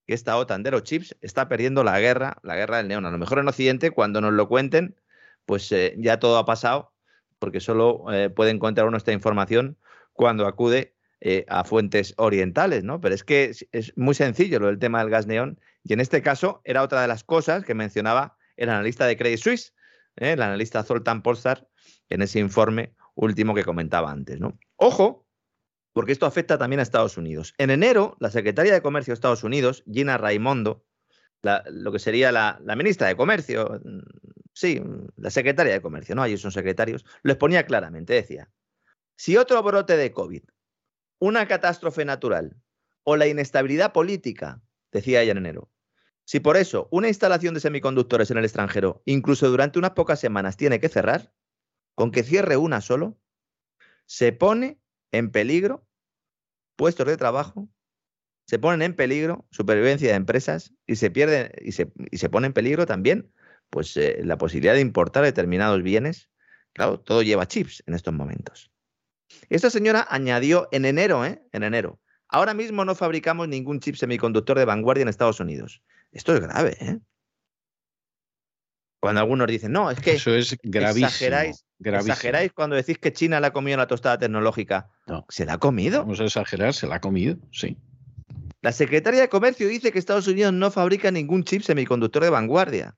que esta OTAN de los chips está perdiendo la guerra, la guerra del neón. A lo mejor en Occidente, cuando nos lo cuenten, pues eh, ya todo ha pasado, porque solo eh, puede encontrar uno esta información cuando acude eh, a fuentes orientales, ¿no? Pero es que es, muy sencillo lo del tema del gas neón, y en este caso era otra de las cosas que mencionaba el analista de Credit Suisse, el analista Zoltan Polsar, en ese informe último que comentaba antes, ¿no? Ojo, porque esto afecta también a Estados Unidos. En enero, la secretaria de Comercio de Estados Unidos, Gina Raimondo, lo que sería la, ministra de Comercio, mm, sí, la secretaria de Comercio, no, ellos son secretarios, lo exponía claramente, decía, si otro brote de COVID, una catástrofe natural o la inestabilidad política, decía ella en enero, si por eso una instalación de semiconductores en el extranjero, incluso durante unas pocas semanas, tiene que cerrar, con que cierre una solo, se pone en peligro puestos de trabajo, se ponen en peligro supervivencia de empresas y se pierde y se, y se pone en peligro también pues eh, la posibilidad de importar determinados bienes. Claro, todo lleva chips en estos momentos. Esta señora añadió en enero, ¿eh? En enero. Ahora mismo no fabricamos ningún chip semiconductor de vanguardia en Estados Unidos. Esto es grave, ¿eh? Cuando algunos dicen, no, es que Eso es gravísimo, exageráis, exageráis cuando decís que China la ha comido la tostada tecnológica. No. ¿Se la ha comido? Vamos a exagerar, se la ha comido, sí. La secretaria de Comercio dice que Estados Unidos no fabrica ningún chip semiconductor de vanguardia.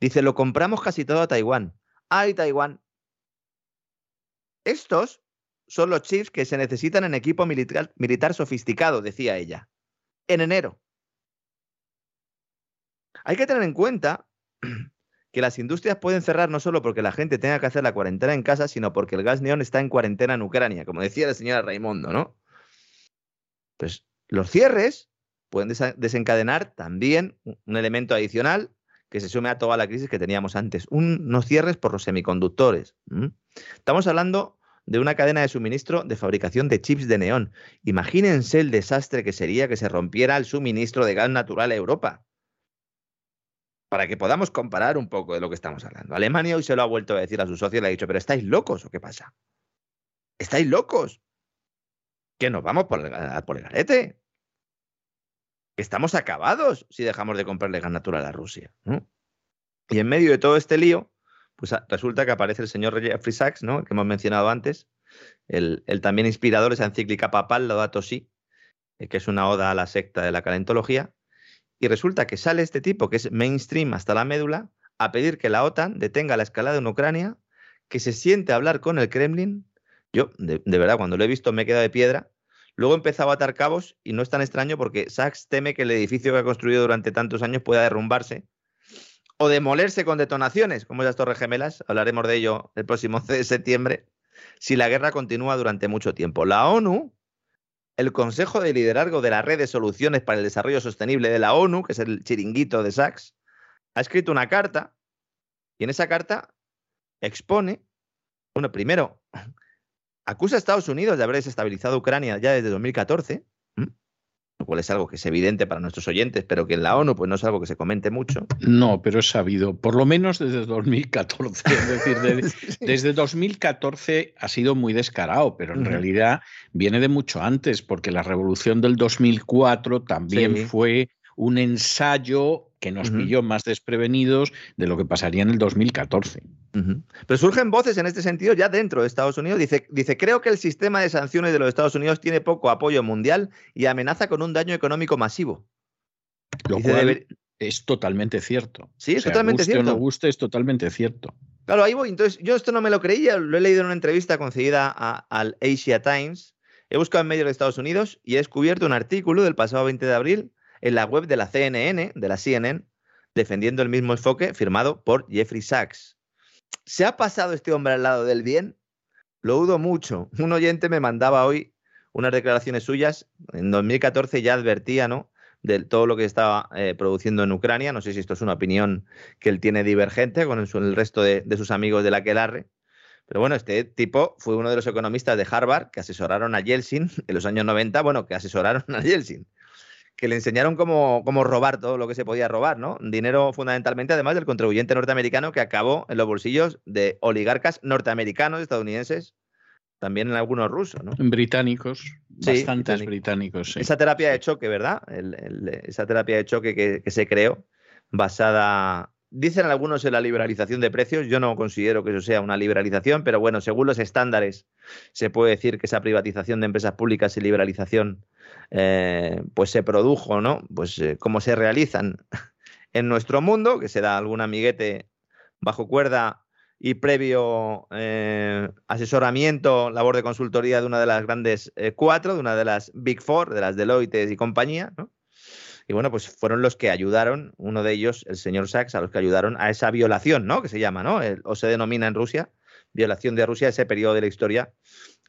Dice, lo compramos casi todo a Taiwán. ¡Ay, Taiwán! Estos son los chips que se necesitan en equipo militar, militar sofisticado, decía ella. En enero. Hay que tener en cuenta que las industrias pueden cerrar no solo porque la gente tenga que hacer la cuarentena en casa, sino porque el gas neón está en cuarentena en Ucrania, como decía la señora Raimondo, ¿no? Pues los cierres pueden desencadenar también un elemento adicional que se sume a toda la crisis que teníamos antes, unos cierres por los semiconductores. Estamos hablando de una cadena de suministro de fabricación de chips de neón. Imagínense el desastre que sería que se rompiera el suministro de gas natural a Europa para que podamos comparar un poco de lo que estamos hablando. Alemania hoy se lo ha vuelto a decir a sus socios le ha dicho, pero ¿estáis locos o qué pasa? ¿Estáis locos? que nos vamos por el, por garete. Que estamos acabados si dejamos de comprarle gas natural a Rusia. Y en medio de todo este lío, pues resulta que aparece el señor Jeffrey Sachs, ¿no? que hemos mencionado antes, el, también inspirador de esa encíclica papal, Laudato Si, eh, que es una oda a la secta de la calentología, y resulta que sale este tipo, que es mainstream hasta la médula, a pedir que la OTAN detenga la escalada en Ucrania, que se siente a hablar con el Kremlin. Yo, de, verdad, cuando lo he visto me he quedado de piedra. Luego empezaba a atar cabos y no es tan extraño porque Sachs teme que el edificio que ha construido durante tantos años pueda derrumbarse o demolerse con detonaciones, como las Torres Gemelas. Hablaremos de ello el próximo de septiembre, si la guerra continúa durante mucho tiempo. La ONU, el Consejo de Liderazgo de la Red de Soluciones para el Desarrollo Sostenible de la ONU, que es el chiringuito de Sachs, ha escrito una carta y en esa carta expone, bueno, primero, acusa a Estados Unidos de haber desestabilizado Ucrania ya desde 2014, lo cual es algo que es evidente para nuestros oyentes, pero que en la ONU pues no es algo que se comente mucho. No, pero es sabido, por lo menos desde 2014. Es decir, desde 2014 ha sido muy descarado, pero en realidad viene de mucho antes, porque la revolución del 2004 también fue un ensayo que nos pilló más desprevenidos de lo que pasaría en el 2014. Pero surgen voces en este sentido ya dentro de Estados Unidos. Dice, dice, creo que el sistema de sanciones de los Estados Unidos tiene poco apoyo mundial y amenaza con un daño económico masivo. Lo cual es totalmente cierto. Sí, es totalmente cierto. O no guste, es totalmente cierto. Claro, ahí voy. Entonces, yo esto no me lo creía, lo he leído en una entrevista concedida al Asia Times. He buscado en medios de Estados Unidos y he descubierto un artículo del pasado 20 de abril en la web de la CNN, de la CNN, defendiendo el mismo enfoque firmado por Jeffrey Sachs. ¿Se ha pasado este hombre al lado del bien? Lo dudo mucho. Un oyente me mandaba hoy unas declaraciones suyas. En 2014 ya advertía, ¿no? De todo lo que estaba eh, produciendo en Ucrania. No sé si esto es una opinión que él tiene divergente con el, resto de, de, sus amigos de la Quelarre. Pero bueno, este tipo fue uno de los economistas de Harvard que asesoraron a Yeltsin en los años 90, bueno, que asesoraron a Yeltsin que le enseñaron cómo, cómo, robar todo lo que se podía robar, ¿no? Dinero fundamentalmente, además del contribuyente norteamericano que acabó en los bolsillos de oligarcas norteamericanos, estadounidenses, también en algunos rusos, ¿no? Británicos, bastantes británicos. sí. Esa terapia de choque, ¿verdad? esa terapia de choque que, que, se creó, basada, dicen algunos en la liberalización de precios, yo no considero que eso sea una liberalización, pero bueno, según los estándares, se puede decir que esa privatización de empresas públicas y liberalización eh, pues se produjo, ¿no? Pues eh, como se realizan en nuestro mundo, que se da algún amiguete bajo cuerda y previo eh, asesoramiento, labor de consultoría de una de las grandes cuatro, de una de las Big Four, de las Deloitte y compañía, ¿no? Y bueno, pues fueron los que ayudaron, uno de ellos, el señor Sachs, a los que ayudaron a esa violación, ¿no? Que se llama, ¿no? o se denomina en Rusia, violación de Rusia, ese periodo de la historia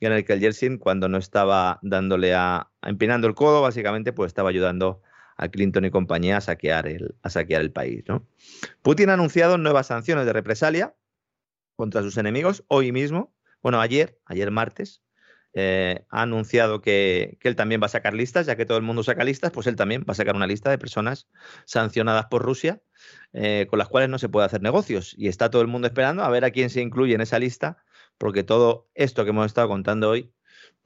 en el que el Yeltsin, cuando no estaba dándole a, empinando el codo, básicamente, pues estaba ayudando a Clinton y compañía a saquear el, a saquear el país. ¿no? Putin ha anunciado nuevas sanciones de represalia contra sus enemigos hoy mismo. Bueno, ayer, ayer martes, eh, ha anunciado que, que, él también va a sacar listas, ya que todo el mundo saca listas, pues él también va a sacar una lista de personas sancionadas por Rusia eh, con las cuales no se puede hacer negocios. Y está todo el mundo esperando a ver a quién se incluye en esa lista porque todo esto que hemos estado contando hoy,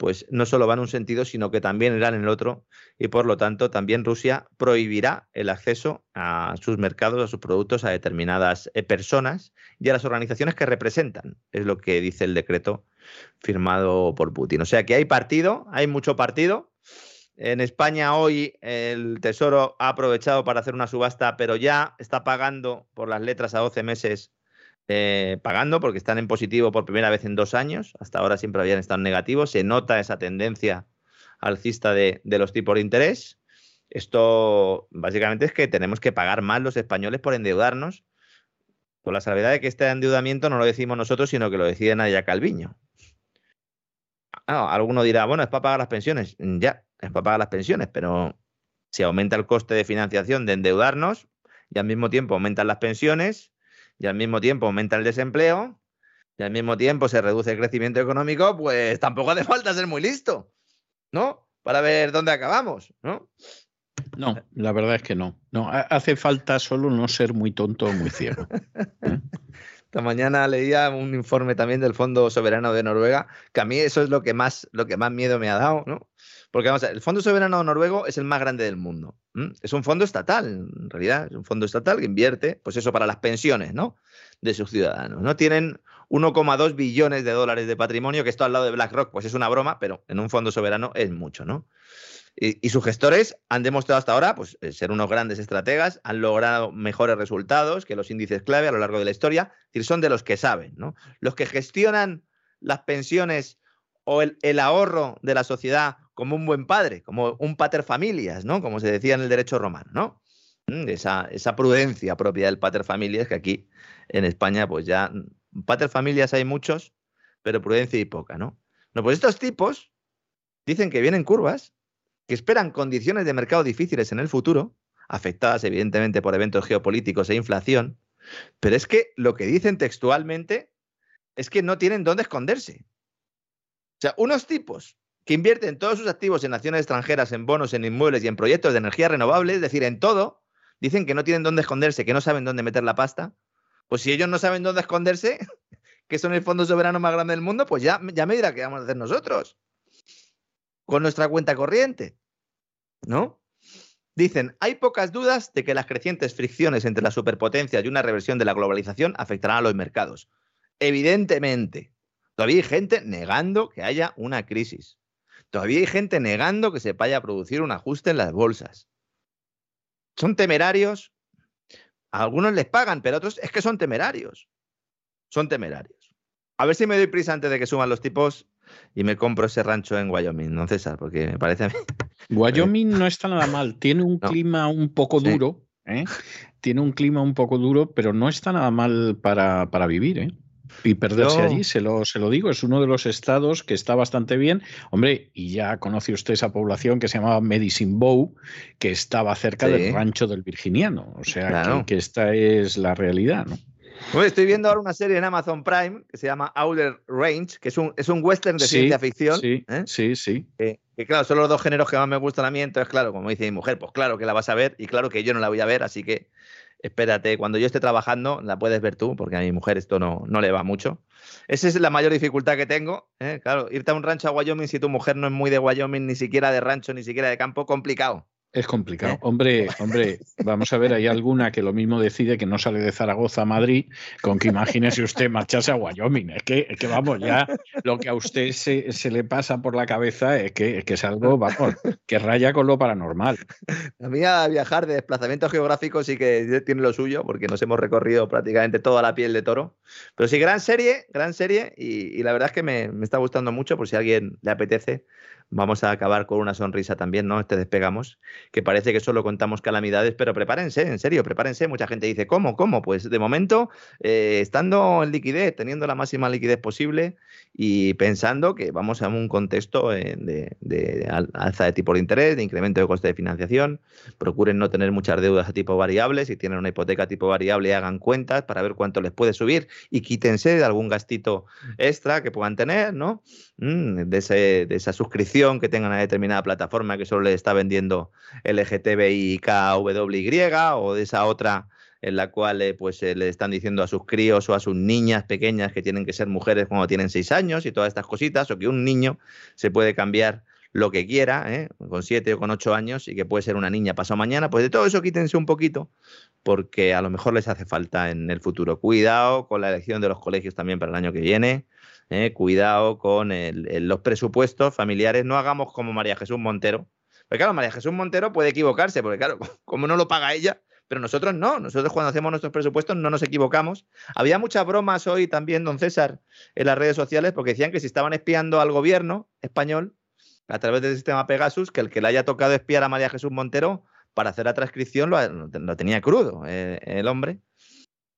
pues no solo va en un sentido, sino que también irá en el otro, y por lo tanto también Rusia prohibirá el acceso a sus mercados, a sus productos, a determinadas eh, personas y a las organizaciones que representan, es lo que dice el decreto firmado por Putin. O sea que hay partido, hay mucho partido. En España hoy el Tesoro ha aprovechado para hacer una subasta, pero ya está pagando por las letras a 12 meses eh, pagando porque están en positivo por primera vez en dos años. Hasta ahora siempre habían estado en negativo. Se nota esa tendencia alcista de, los tipos de interés. Esto básicamente es que tenemos que pagar más los españoles por endeudarnos, con la salvedad de que este endeudamiento no lo decimos nosotros, sino que lo decide Nadia Calviño. alguno dirá, bueno, es para pagar las pensiones. Ya, es para pagar las pensiones, pero si aumenta el coste de financiación de endeudarnos y al mismo tiempo aumentan las pensiones, y al mismo tiempo aumenta el desempleo y al mismo tiempo se reduce el crecimiento económico, pues tampoco hace falta ser muy listo, ¿no? Para ver dónde acabamos, ¿no? No, la verdad es que no. No, hace falta solo no ser muy tonto o muy ciego. ¿eh? Esta mañana leía un informe también del Fondo Soberano de Noruega, que a mí eso es lo que más, lo que más miedo me ha dado, ¿no? Porque vamos a ver, el Fondo Soberano Noruego es el más grande del mundo. Es un fondo estatal, en realidad, es un fondo estatal que invierte, pues eso, para las pensiones, ¿no? De sus ciudadanos. ¿no? Tienen 1,2 billones de dólares de patrimonio, que esto al lado de BlackRock, pues es una broma, pero en un fondo soberano es mucho, ¿no? Y, sus gestores han demostrado hasta ahora pues, eh, ser unos grandes estrategas, han logrado mejores resultados que los índices clave a lo largo de la historia, es decir, son de los que saben, ¿no? Los que gestionan las pensiones o el, ahorro de la sociedad como un buen padre, como un pater familias, ¿no? Como se decía en el derecho romano, ¿no? Mm, esa, esa prudencia propia del pater familias que aquí en España, pues ya, mm, pater familias hay muchos, pero prudencia y poca, ¿no? No, pues estos tipos dicen que vienen curvas que esperan condiciones de mercado difíciles en el futuro, afectadas evidentemente por eventos geopolíticos e inflación, pero es que lo que dicen textualmente es que no tienen dónde esconderse. O sea, unos tipos que invierten todos sus activos en naciones extranjeras, en bonos, en inmuebles y en proyectos de energía renovable, es decir, en todo, dicen que no tienen dónde esconderse, que no saben dónde meter la pasta. Pues si ellos no saben dónde esconderse, que son el fondo soberano más grande del mundo, pues ya, ya me dirá qué vamos a hacer nosotros con nuestra cuenta corriente. ¿No? Dicen, hay pocas dudas de que las crecientes fricciones entre las superpotencias y una reversión de la globalización afectarán a los mercados. Evidentemente, todavía hay gente negando que haya una crisis. Todavía hay gente negando que se vaya a producir un ajuste en las bolsas. Son temerarios. A algunos les pagan, pero a otros es que son temerarios. Son temerarios. A ver si me doy prisa antes de que suban los tipos y me compro ese rancho en Wyoming, ¿no, César? Porque me parece a mí. Wyoming no está nada mal, tiene un clima un poco duro, ¿eh? tiene un clima un poco duro, pero no está nada mal para, para vivir, ¿eh? Y perderse allí, se lo, se lo digo, es uno de los estados que está bastante bien. Hombre, y ya conoce usted esa población que se llamaba Medicine Bow, que estaba cerca del rancho del Virginiano. O sea, que, que, esta es la realidad, ¿no? estoy viendo ahora una serie en Amazon Prime que se llama Outer Range, que es un, es un western de ciencia ficción. Sí, ¿eh? sí, sí. Que, claro, son los dos géneros que más me gustan a mí, entonces claro, como dice mi mujer, pues claro que la vas a ver y claro que yo no la voy a ver, así que espérate, cuando yo esté trabajando la puedes ver tú, porque a mi mujer esto no, no le va mucho. Esa es la mayor dificultad que tengo. ¿eh? Claro, irte a un rancho a Wyoming si tu mujer no es muy de Wyoming, ni siquiera de rancho, ni siquiera de campo, complicado. Es complicado. ¿Eh? Hombre, hombre, vamos a ver, hay alguna que lo mismo decide que no sale de Zaragoza a Madrid, con que imagínese usted marcharse a Wyoming. Es que, que vamos, ya lo que a usted se, se, le pasa por la cabeza es que, es que es algo, vamos, que raya con lo paranormal. A mí a viajar de desplazamiento geográfico sí que tiene lo suyo, porque nos hemos recorrido prácticamente toda la piel de toro. Pero sí, gran serie, gran serie, y, y la verdad es que me, me está gustando mucho, por si a alguien le apetece vamos a acabar con una sonrisa también, ¿no? Este despegamos, que parece que solo contamos calamidades, pero prepárense, en serio, prepárense. Mucha gente dice, ¿cómo? ¿Cómo? Pues de momento, eh, estando en liquidez, teniendo la máxima liquidez posible y pensando que vamos a un contexto eh, de, alza de tipo de interés, de incremento de coste de financiación. Procuren no tener muchas deudas a tipo variable. Si tienen una hipoteca a tipo variable, hagan cuentas para ver cuánto les puede subir y quítense de algún gastito extra que puedan tener, ¿no? Mm, de, de esa suscripción que tengan una determinada plataforma que solo le está vendiendo LGTBI, KWY o de esa otra en la cual eh, pues eh, le están diciendo a sus críos o a sus niñas pequeñas que tienen que ser mujeres cuando tienen seis años y todas estas cositas, o que un niño se puede cambiar lo que quiera, ¿eh? con siete o con ocho años, y que puede ser una niña pasado mañana, pues de todo eso quítense un poquito, porque a lo mejor les hace falta en el futuro. Cuidado con la elección de los colegios también para el año que viene. Eh, cuidado con los presupuestos familiares, no hagamos como María Jesús Montero. Porque claro, María Jesús Montero puede equivocarse, porque claro, como no lo paga ella, pero nosotros no, nosotros cuando hacemos nuestros presupuestos no nos equivocamos. Había muchas bromas hoy también, don César, en las redes sociales, porque decían que si estaban espiando al gobierno español a través del sistema Pegasus, que el que le haya tocado espiar a María Jesús Montero para hacer la transcripción lo, tenía crudo eh, el hombre.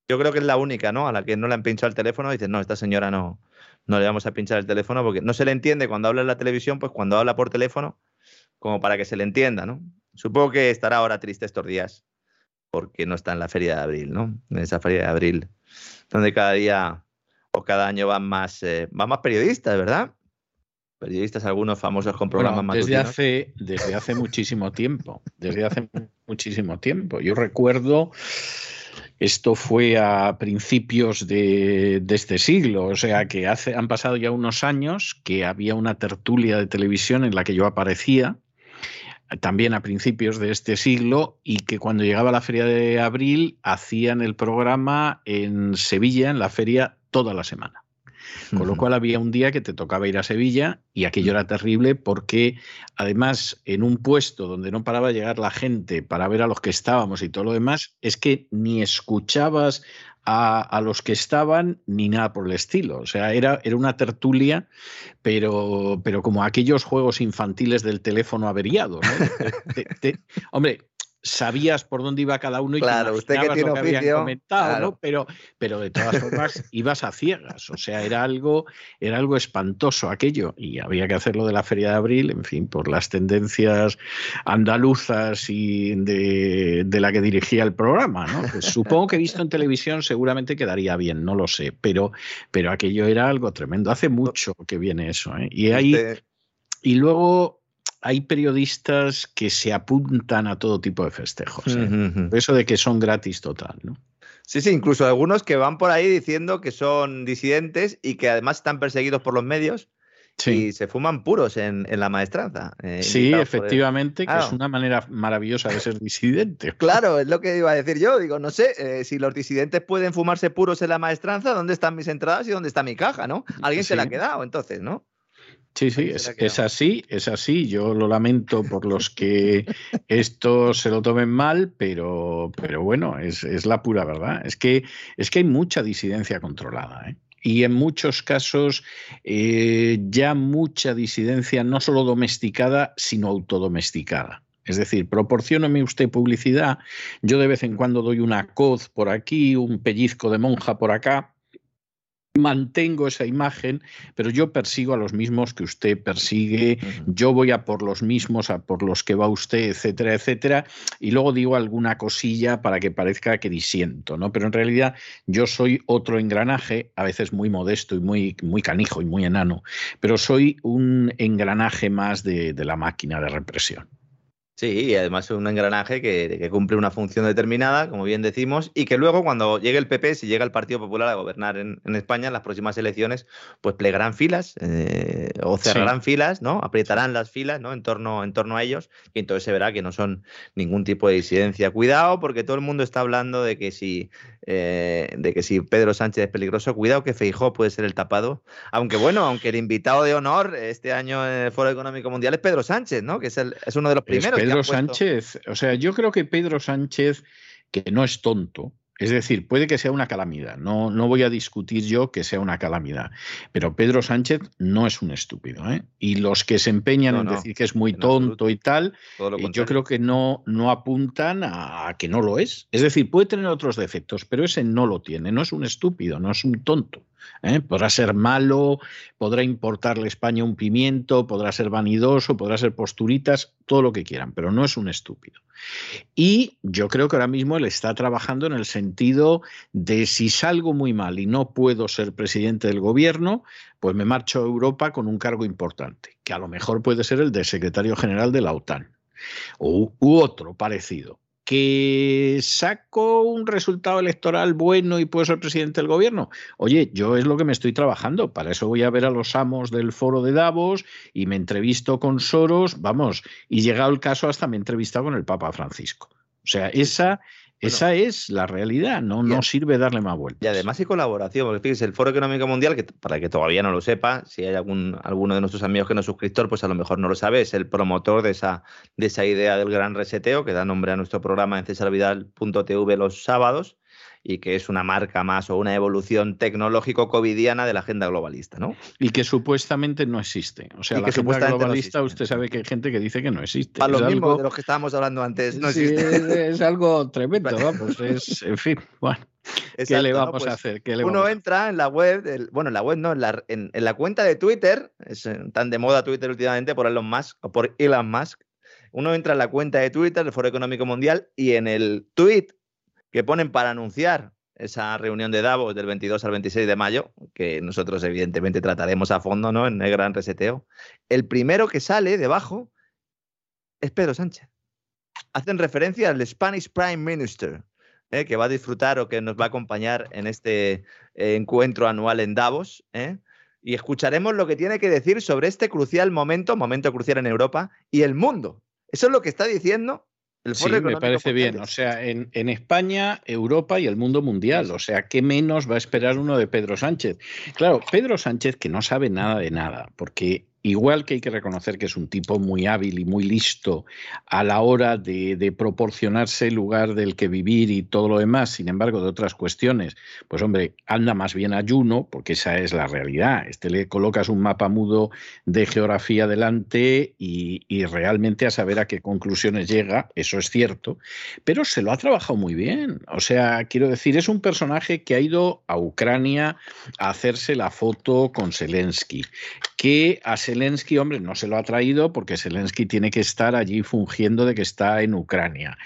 Yo creo que es la única, ¿no? A la que no le han pinchado el teléfono y dicen, no, esta señora no, no le vamos a pinchar el teléfono porque no se le entiende cuando habla en la televisión, pues cuando habla por teléfono, como para que se le entienda, ¿no? Supongo que estará ahora triste estos días porque no está en la feria de abril, ¿no? En esa feria de abril, donde cada día o cada año van más, eh, van más periodistas, ¿verdad? Periodistas, algunos famosos con programas más desde hace Desde hace muchísimo tiempo, desde hace muchísimo tiempo. Yo recuerdo Esto fue a principios de, este siglo, o sea que hace, han pasado ya unos años que había una tertulia de televisión en la que yo aparecía, también a principios de este siglo, y que cuando llegaba la feria de abril hacían el programa en Sevilla, en la feria, toda la semana. Con lo cual había un día que te tocaba ir a Sevilla y aquello era terrible porque además en un puesto donde no paraba de llegar la gente para ver a los que estábamos y todo lo demás, es que ni escuchabas a, los que estaban ni nada por el estilo. O sea, era, era una tertulia, pero, pero como aquellos juegos infantiles del teléfono averiado. hombre, sabías por dónde iba cada uno y claro, usted que tiene lo que comentado, ¿no? Pero, pero de todas formas ibas a ciegas, o sea, era algo, era algo espantoso aquello y había que hacerlo de la Feria de Abril, en fin, por las tendencias andaluzas y de, la que dirigía el programa, ¿no? Pues supongo que visto en televisión seguramente quedaría bien, no lo sé, pero, pero aquello era algo tremendo. Hace mucho que viene eso, ¿eh? Y ahí... Y luego hay periodistas que se apuntan a todo tipo de festejos. ¿eh? Eso de que son gratis total, ¿no? Sí, sí, incluso algunos que van por ahí diciendo que son disidentes y que además están perseguidos por los medios y se fuman puros en, la maestranza. Eh, sí, efectivamente, que es una manera maravillosa de ser disidente. Claro, es lo que iba a decir yo. Digo, no sé, eh, si los disidentes pueden fumarse puros en la maestranza, ¿dónde están mis entradas y dónde está mi caja, no? Alguien se la ha quedado, entonces, ¿no? Sí, sí, es, así, es así. Yo lo lamento por los que esto se lo tomen mal, pero, pero bueno, es, la pura verdad. Es que, es que hay mucha disidencia controlada. ¿eh? Y en muchos casos eh, ya mucha disidencia no solo domesticada, sino autodomesticada. Es decir, proporcióname usted publicidad, yo de vez en cuando doy una coz por aquí, un pellizco de monja por acá, mantengo esa imagen, pero yo persigo a los mismos que usted persigue, yo voy a por los mismos, a por los que va usted, etcétera, etcétera, y luego digo alguna cosilla para que parezca que disiento, ¿no? Pero en realidad yo soy otro engranaje, a veces muy modesto y muy, muy canijo y muy enano, pero soy un engranaje más de la máquina de represión. Sí, y además es un engranaje que, cumple una función determinada, como bien decimos, y que luego cuando llegue el PP, si llega el Partido Popular a gobernar en, España, en las próximas elecciones, pues plegarán filas eh, o cerrarán filas, ¿no? Aprietarán las filas, ¿no? En torno, en torno a ellos, y entonces se verá que no son ningún tipo de disidencia. Cuidado, porque todo el mundo está hablando de que si, eh, de que si Pedro Sánchez es peligroso, cuidado que Feijó puede ser el tapado. Aunque bueno, aunque el invitado de honor este año en el Foro Económico Mundial es Pedro Sánchez, ¿no? Que es, el, es uno de los primeros. Pedro Sánchez, o sea, yo creo que Pedro Sánchez, que no es tonto, es decir, puede que sea una calamidad, no, no voy a discutir yo que sea una calamidad, pero Pedro Sánchez no es un estúpido. ¿eh? Y los que se empeñan en decir que es muy tonto y tal, eh, yo creo que no, no apuntan a, que no lo es. Es decir, puede tener otros defectos, pero ese no lo tiene, no es un estúpido, no es un tonto. ¿Eh? Podrá ser malo, podrá importarle a España un pimiento, podrá ser vanidoso, podrá ser posturitas, todo lo que quieran, pero no es un estúpido. Y yo creo que ahora mismo él está trabajando en el sentido de si salgo muy mal y no puedo ser presidente del gobierno, pues me marcho a Europa con un cargo importante, que a lo mejor puede ser el de secretario general de la OTAN u otro parecido que saco un resultado electoral bueno y puedo ser presidente del gobierno. Oye, yo es lo que me estoy trabajando. Para eso voy a ver a los amos del foro de Davos y me entrevisto con Soros, vamos, y llegado el caso hasta me he entrevistado con el Papa Francisco. O sea, esa esa es la realidad, no, no sirve darle más vueltas. Y además hay colaboración, porque fíjese, el Foro Económico Mundial, que para que todavía no lo sepa, si hay algún, alguno de nuestros amigos que no es suscriptor, pues a lo mejor no lo sabe, es el promotor de esa, de esa idea del gran reseteo que da nombre a nuestro programa en cesarvidal.tv los sábados y que es una marca más o una evolución tecnológico covidiana de la agenda globalista, ¿no? Y que supuestamente no existe. O sea, la agenda globalista, usted sabe que hay gente que dice que no existe. A lo mismo de lo que estábamos hablando antes, no existe. Es, algo tremendo, vamos. Es, en fin, bueno. ¿Qué le vamos a pues hacer? uno entra en la web, bueno, en la web no, en la, en, la, cuenta de Twitter, es eh, tan de moda Twitter últimamente por Elon Musk o por Elon Musk. Uno entra en la cuenta de Twitter del Foro Económico Mundial y en el tweet que ponen para anunciar esa reunión de Davos del 22 al 26 de mayo, que nosotros evidentemente trataremos a fondo ¿no? en el gran reseteo, el primero que sale debajo es Pedro Sánchez. Hacen referencia al Spanish Prime Minister, ¿eh? que va a disfrutar o que nos va a acompañar en este eh, encuentro anual en Davos. ¿eh? Y escucharemos lo que tiene que decir sobre este crucial momento, momento crucial en Europa y el mundo. Eso es lo que está diciendo el sí, me parece bien. O sea, en, en, España, Europa y el mundo mundial. O sea, ¿qué menos va a esperar uno de Pedro Sánchez? Claro, Pedro Sánchez que no sabe nada de nada, porque Igual que hay que reconocer que es un tipo muy hábil y muy listo a la hora de, proporcionarse el lugar del que vivir y todo lo demás, sin embargo, de otras cuestiones, pues hombre, anda más bien ayuno, porque esa es la realidad. Este le colocas un mapa mudo de geografía delante y, y realmente a saber a qué conclusiones llega, eso es cierto, pero se lo ha trabajado muy bien. O sea, quiero decir, es un personaje que ha ido a Ucrania a hacerse la foto con Zelensky, que a Zelensky, hombre, no se lo ha traído porque Zelensky tiene que estar allí fungiendo de que está en Ucrania.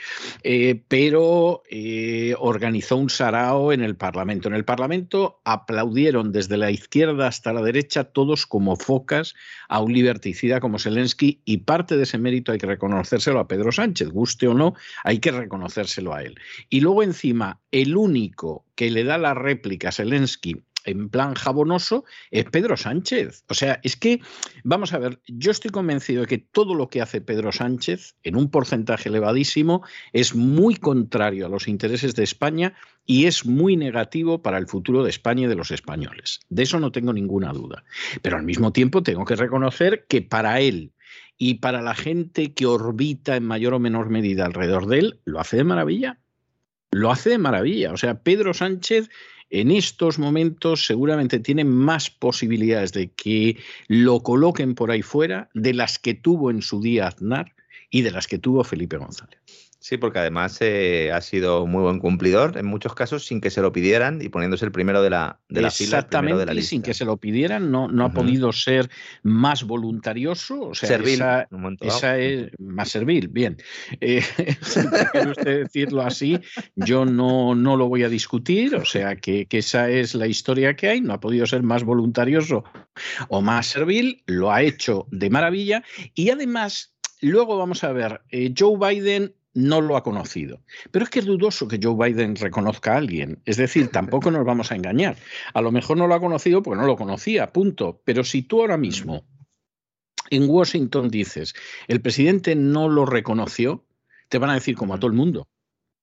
Eh, pero eh, organizó un sarao en el Parlamento. En el Parlamento aplaudieron desde la izquierda hasta la derecha todos como focas a un liberticida como Zelensky y parte de ese mérito hay que reconocérselo a Pedro Sánchez, guste o no, hay que reconocérselo a él. Y luego encima, el único que le da la réplica a Zelensky en plan jabonoso es Pedro Sánchez. O sea, es que, vamos a ver, yo estoy convencido de que todo lo que hace Pedro Sánchez, en un porcentaje elevadísimo, es muy contrario a los intereses de España y es muy negativo para el futuro de España y de los españoles. De eso no tengo ninguna duda. Pero al mismo tiempo tengo que reconocer que para él y para la gente que orbita en mayor o menor medida alrededor de él, lo hace de maravilla. Lo hace de maravilla. O sea, Pedro Sánchez en estos momentos seguramente tiene más posibilidades de que lo coloquen por ahí fuera de las que tuvo en su día Aznar y de las que tuvo Felipe González. Sí, porque además eh, ha sido muy buen cumplidor en muchos casos sin que se lo pidieran y poniéndose el primero de la, de la fila. Exactamente, de la sin que se lo pidieran, no, no uh -huh. ha podido ser más voluntarioso. O sea, servil, esa, esa es más servil, bien. Eh, si quiere usted decirlo así, yo no, no lo voy a discutir, o sea, que, que esa es la historia que hay, no ha podido ser más voluntarioso o más servil, lo ha hecho de maravilla y además Luego vamos a ver, eh, Joe Biden no lo ha conocido. Pero es que es dudoso que Joe Biden reconozca a alguien. Es decir, tampoco nos vamos a engañar. A lo mejor no lo ha conocido porque no lo conocía, punto. Pero si tú ahora mismo en Washington dices, el presidente no lo reconoció, te van a decir como a todo el mundo.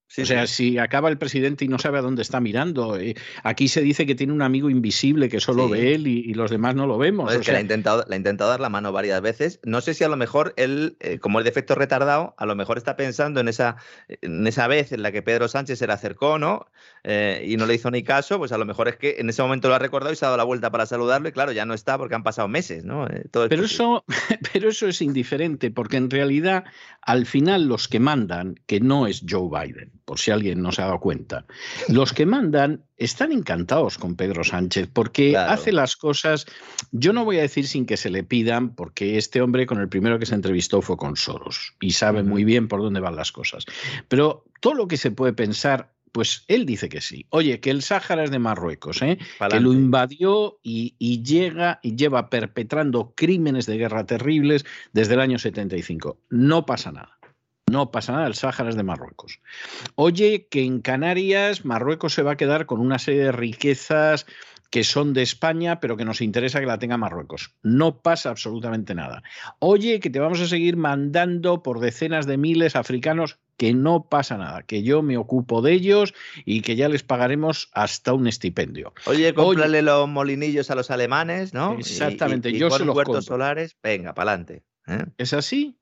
Sí, o sea, sí. si acaba el presidente y no sabe a dónde está mirando, eh, aquí se dice que tiene un amigo invisible que solo sí. ve él y, y, los demás no lo vemos. es o que sea... le, ha intentado, le ha intentado dar la mano varias veces. No sé si a lo mejor él, eh, como el defecto retardado, a lo mejor está pensando en esa, en esa vez en la que Pedro Sánchez se le acercó, ¿no? Eh, y no le hizo ni caso, pues a lo mejor es que en ese momento lo ha recordado y se ha dado la vuelta para saludarlo y claro, ya no está porque han pasado meses, ¿no? Eh, Todo pero, eso, pero eso es indiferente porque en realidad al final los que mandan, que no es Joe Biden, por si alguien no se ha dado cuenta. Los que mandan están encantados con Pedro Sánchez porque claro. hace las cosas, yo no voy a decir sin que se le pidan, porque este hombre con el primero que se entrevistó fue con Soros y sabe muy bien por dónde van las cosas. Pero todo lo que se puede pensar pues él dice que sí. Oye, que el Sáhara es de Marruecos, ¿eh? que lo invadió y, y, llega y lleva perpetrando crímenes de guerra terribles desde el año 75. No pasa nada. No pasa nada, el Sáhara es de Marruecos. Oye, que en Canarias Marruecos se va a quedar con una serie de riquezas que son de España, pero que nos interesa que la tenga Marruecos. No pasa absolutamente nada. Oye, que te vamos a seguir mandando por decenas de miles africanos, que no pasa nada, que yo me ocupo de ellos y que ya les pagaremos hasta un estipendio. Oye, cómprale Oye, los molinillos a los alemanes, ¿no? Exactamente, y, y, yo se los huertos compro. solares, venga, para adelante. ¿eh? ¿Es así?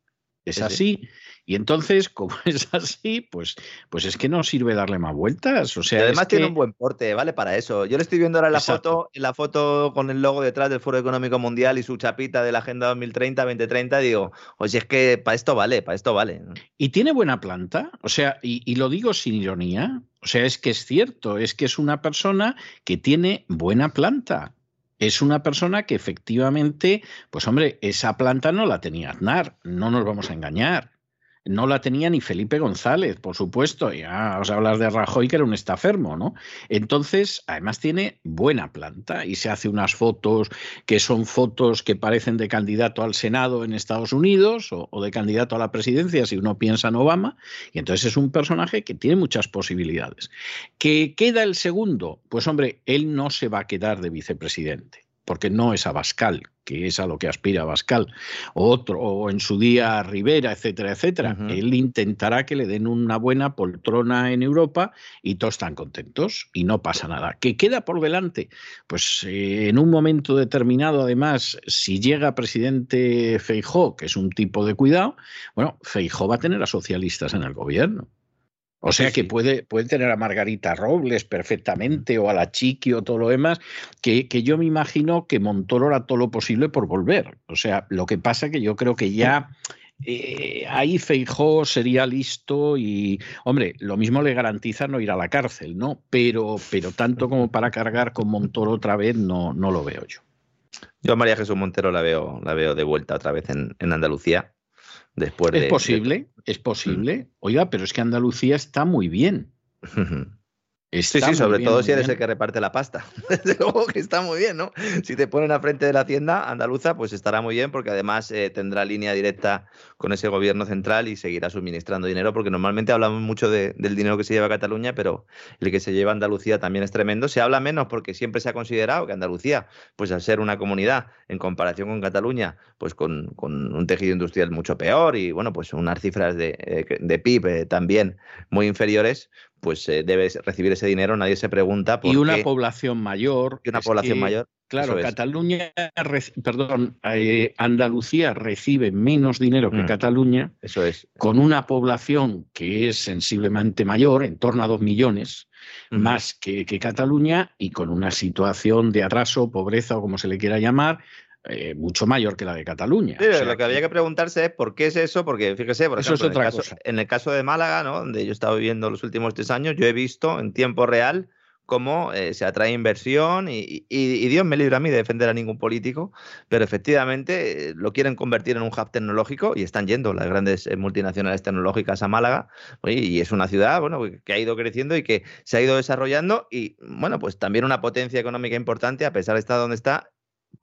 Es así. Y entonces, como es así, pues, pues es que no sirve darle más vueltas. O sea, y además es tiene un buen porte, vale para eso. Yo le estoy viendo ahora la foto, la foto con el logo detrás del Foro Económico Mundial y su chapita de la Agenda 2030-2030, digo, oye, es que para esto vale, para esto vale. Y tiene buena planta, o sea, y, y lo digo sin ironía, o sea, es que es cierto, es que es una persona que tiene buena planta es una persona que efectivamente, pues hombre, esa planta no la tenía Aznar, no nos vamos a engañar. No la tenía ni Felipe González, por supuesto. Ya os hablas de Rajoy, que era un estafermo, ¿no? Entonces, además tiene buena planta y se hace unas fotos que son fotos que parecen de candidato al Senado en Estados Unidos o, o de candidato a la presidencia, si uno piensa en Obama. Y entonces es un personaje que tiene muchas posibilidades. ¿Que queda el segundo? Pues hombre, él no se va a quedar de vicepresidente porque no es Abascal, que es a lo que aspira Abascal, o otro, o en su día Rivera, etcétera, etcétera. Él intentará que le den una buena poltrona en Europa y todos están contentos y no pasa nada. ¿Qué queda por delante? Pues eh, en un momento determinado, además, si llega presidente Feijó, que es un tipo de cuidado, bueno, Feijó va a tener a socialistas en el gobierno. O sea que puede, puede tener a Margarita Robles perfectamente o a la Chiqui o todo lo demás, que, que yo me imagino que Montoro hará todo lo posible por volver. O sea, lo que pasa que yo creo que ya... Eh, ahí Feijó sería listo y, hombre, lo mismo le garantiza no ir a la cárcel, ¿no? Pero, pero tanto como para cargar con Montoro otra vez, no, no lo veo yo. Yo a María Jesús Montero la veo, la veo de vuelta otra vez en, en Andalucía. Después de, es posible, es posible. Oiga, pero es que Andalucía está muy bien. Está sí, sí, sobre bien, todo si eres bien. el que reparte la pasta. Desde luego que está muy bien, ¿no? Si te ponen a frente de la hacienda andaluza, pues estará muy bien porque además eh, tendrá línea directa con ese gobierno central y seguirá suministrando dinero porque normalmente hablamos mucho de, del dinero que se lleva a Cataluña, pero el que se lleva a Andalucía también es tremendo. Se habla menos porque siempre se ha considerado que Andalucía, pues al ser una comunidad en comparación con Cataluña, pues con, con un tejido industrial mucho peor y bueno, pues unas cifras de, eh, de PIB eh, también muy inferiores, pues eh, debe recibir ese dinero, nadie se pregunta por Y una qué. población mayor. Y una población que, mayor. Claro, Cataluña, perdón, eh, Andalucía recibe menos dinero que mm. Cataluña. Eso es. Con una población que es sensiblemente mayor, en torno a dos millones, mm. más que, que Cataluña, y con una situación de atraso, pobreza o como se le quiera llamar, eh, mucho mayor que la de Cataluña. Sí, o sea, lo que había que preguntarse es por qué es eso, porque fíjese, por eso ejemplo, es en, el caso, en, el caso, de Málaga, ¿no? donde yo he estado viviendo los últimos tres años, yo he visto en tiempo real cómo eh, se atrae inversión y, y, y, Dios me libre a mí de defender a ningún político, pero efectivamente eh, lo quieren convertir en un hub tecnológico y están yendo las grandes eh, multinacionales tecnológicas a Málaga y es una ciudad bueno, que ha ido creciendo y que se ha ido desarrollando y bueno, pues también una potencia económica importante a pesar de estar donde está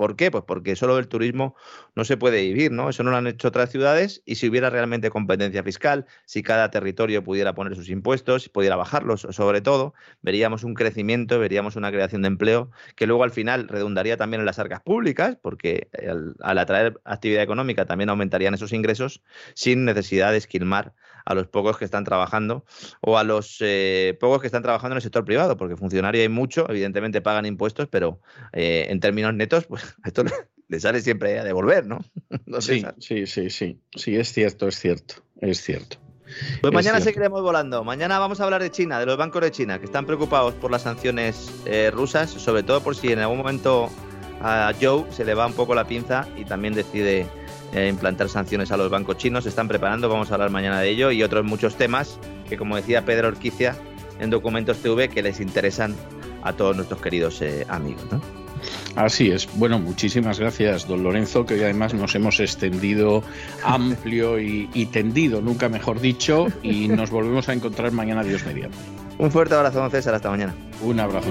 ¿Por qué? Pues porque solo del turismo no se puede vivir, ¿no? Eso no lo han hecho otras ciudades y si hubiera realmente competencia fiscal, si cada territorio pudiera poner sus impuestos, si pudiera bajarlos, sobre todo, veríamos un crecimiento, veríamos una creación de empleo que luego al final redundaría también en las arcas públicas, porque al, al atraer actividad económica también aumentarían esos ingresos sin necesidad de esquilmar a los pocos que están trabajando o a los eh, pocos que están trabajando en el sector privado, porque funcionario hay mucho, evidentemente pagan impuestos, pero eh, en términos netos, pues esto le sale siempre a devolver, ¿no? no sí, sí, sí, sí, sí, es cierto, es cierto, es cierto. Pues mañana seguiremos volando. Mañana vamos a hablar de China, de los bancos de China, que están preocupados por las sanciones eh, rusas, sobre todo por si en algún momento a Joe se le va un poco la pinza y también decide eh, implantar sanciones a los bancos chinos. Se están preparando, vamos a hablar mañana de ello y otros muchos temas que, como decía Pedro Orquicia en Documentos TV, que les interesan a todos nuestros queridos eh, amigos. ¿no? Así es. Bueno, muchísimas gracias, don Lorenzo, que hoy además nos hemos extendido amplio y, y tendido, nunca mejor dicho, y nos volvemos a encontrar mañana, Dios mediante. Un fuerte abrazo, don César. Hasta mañana. Un abrazo.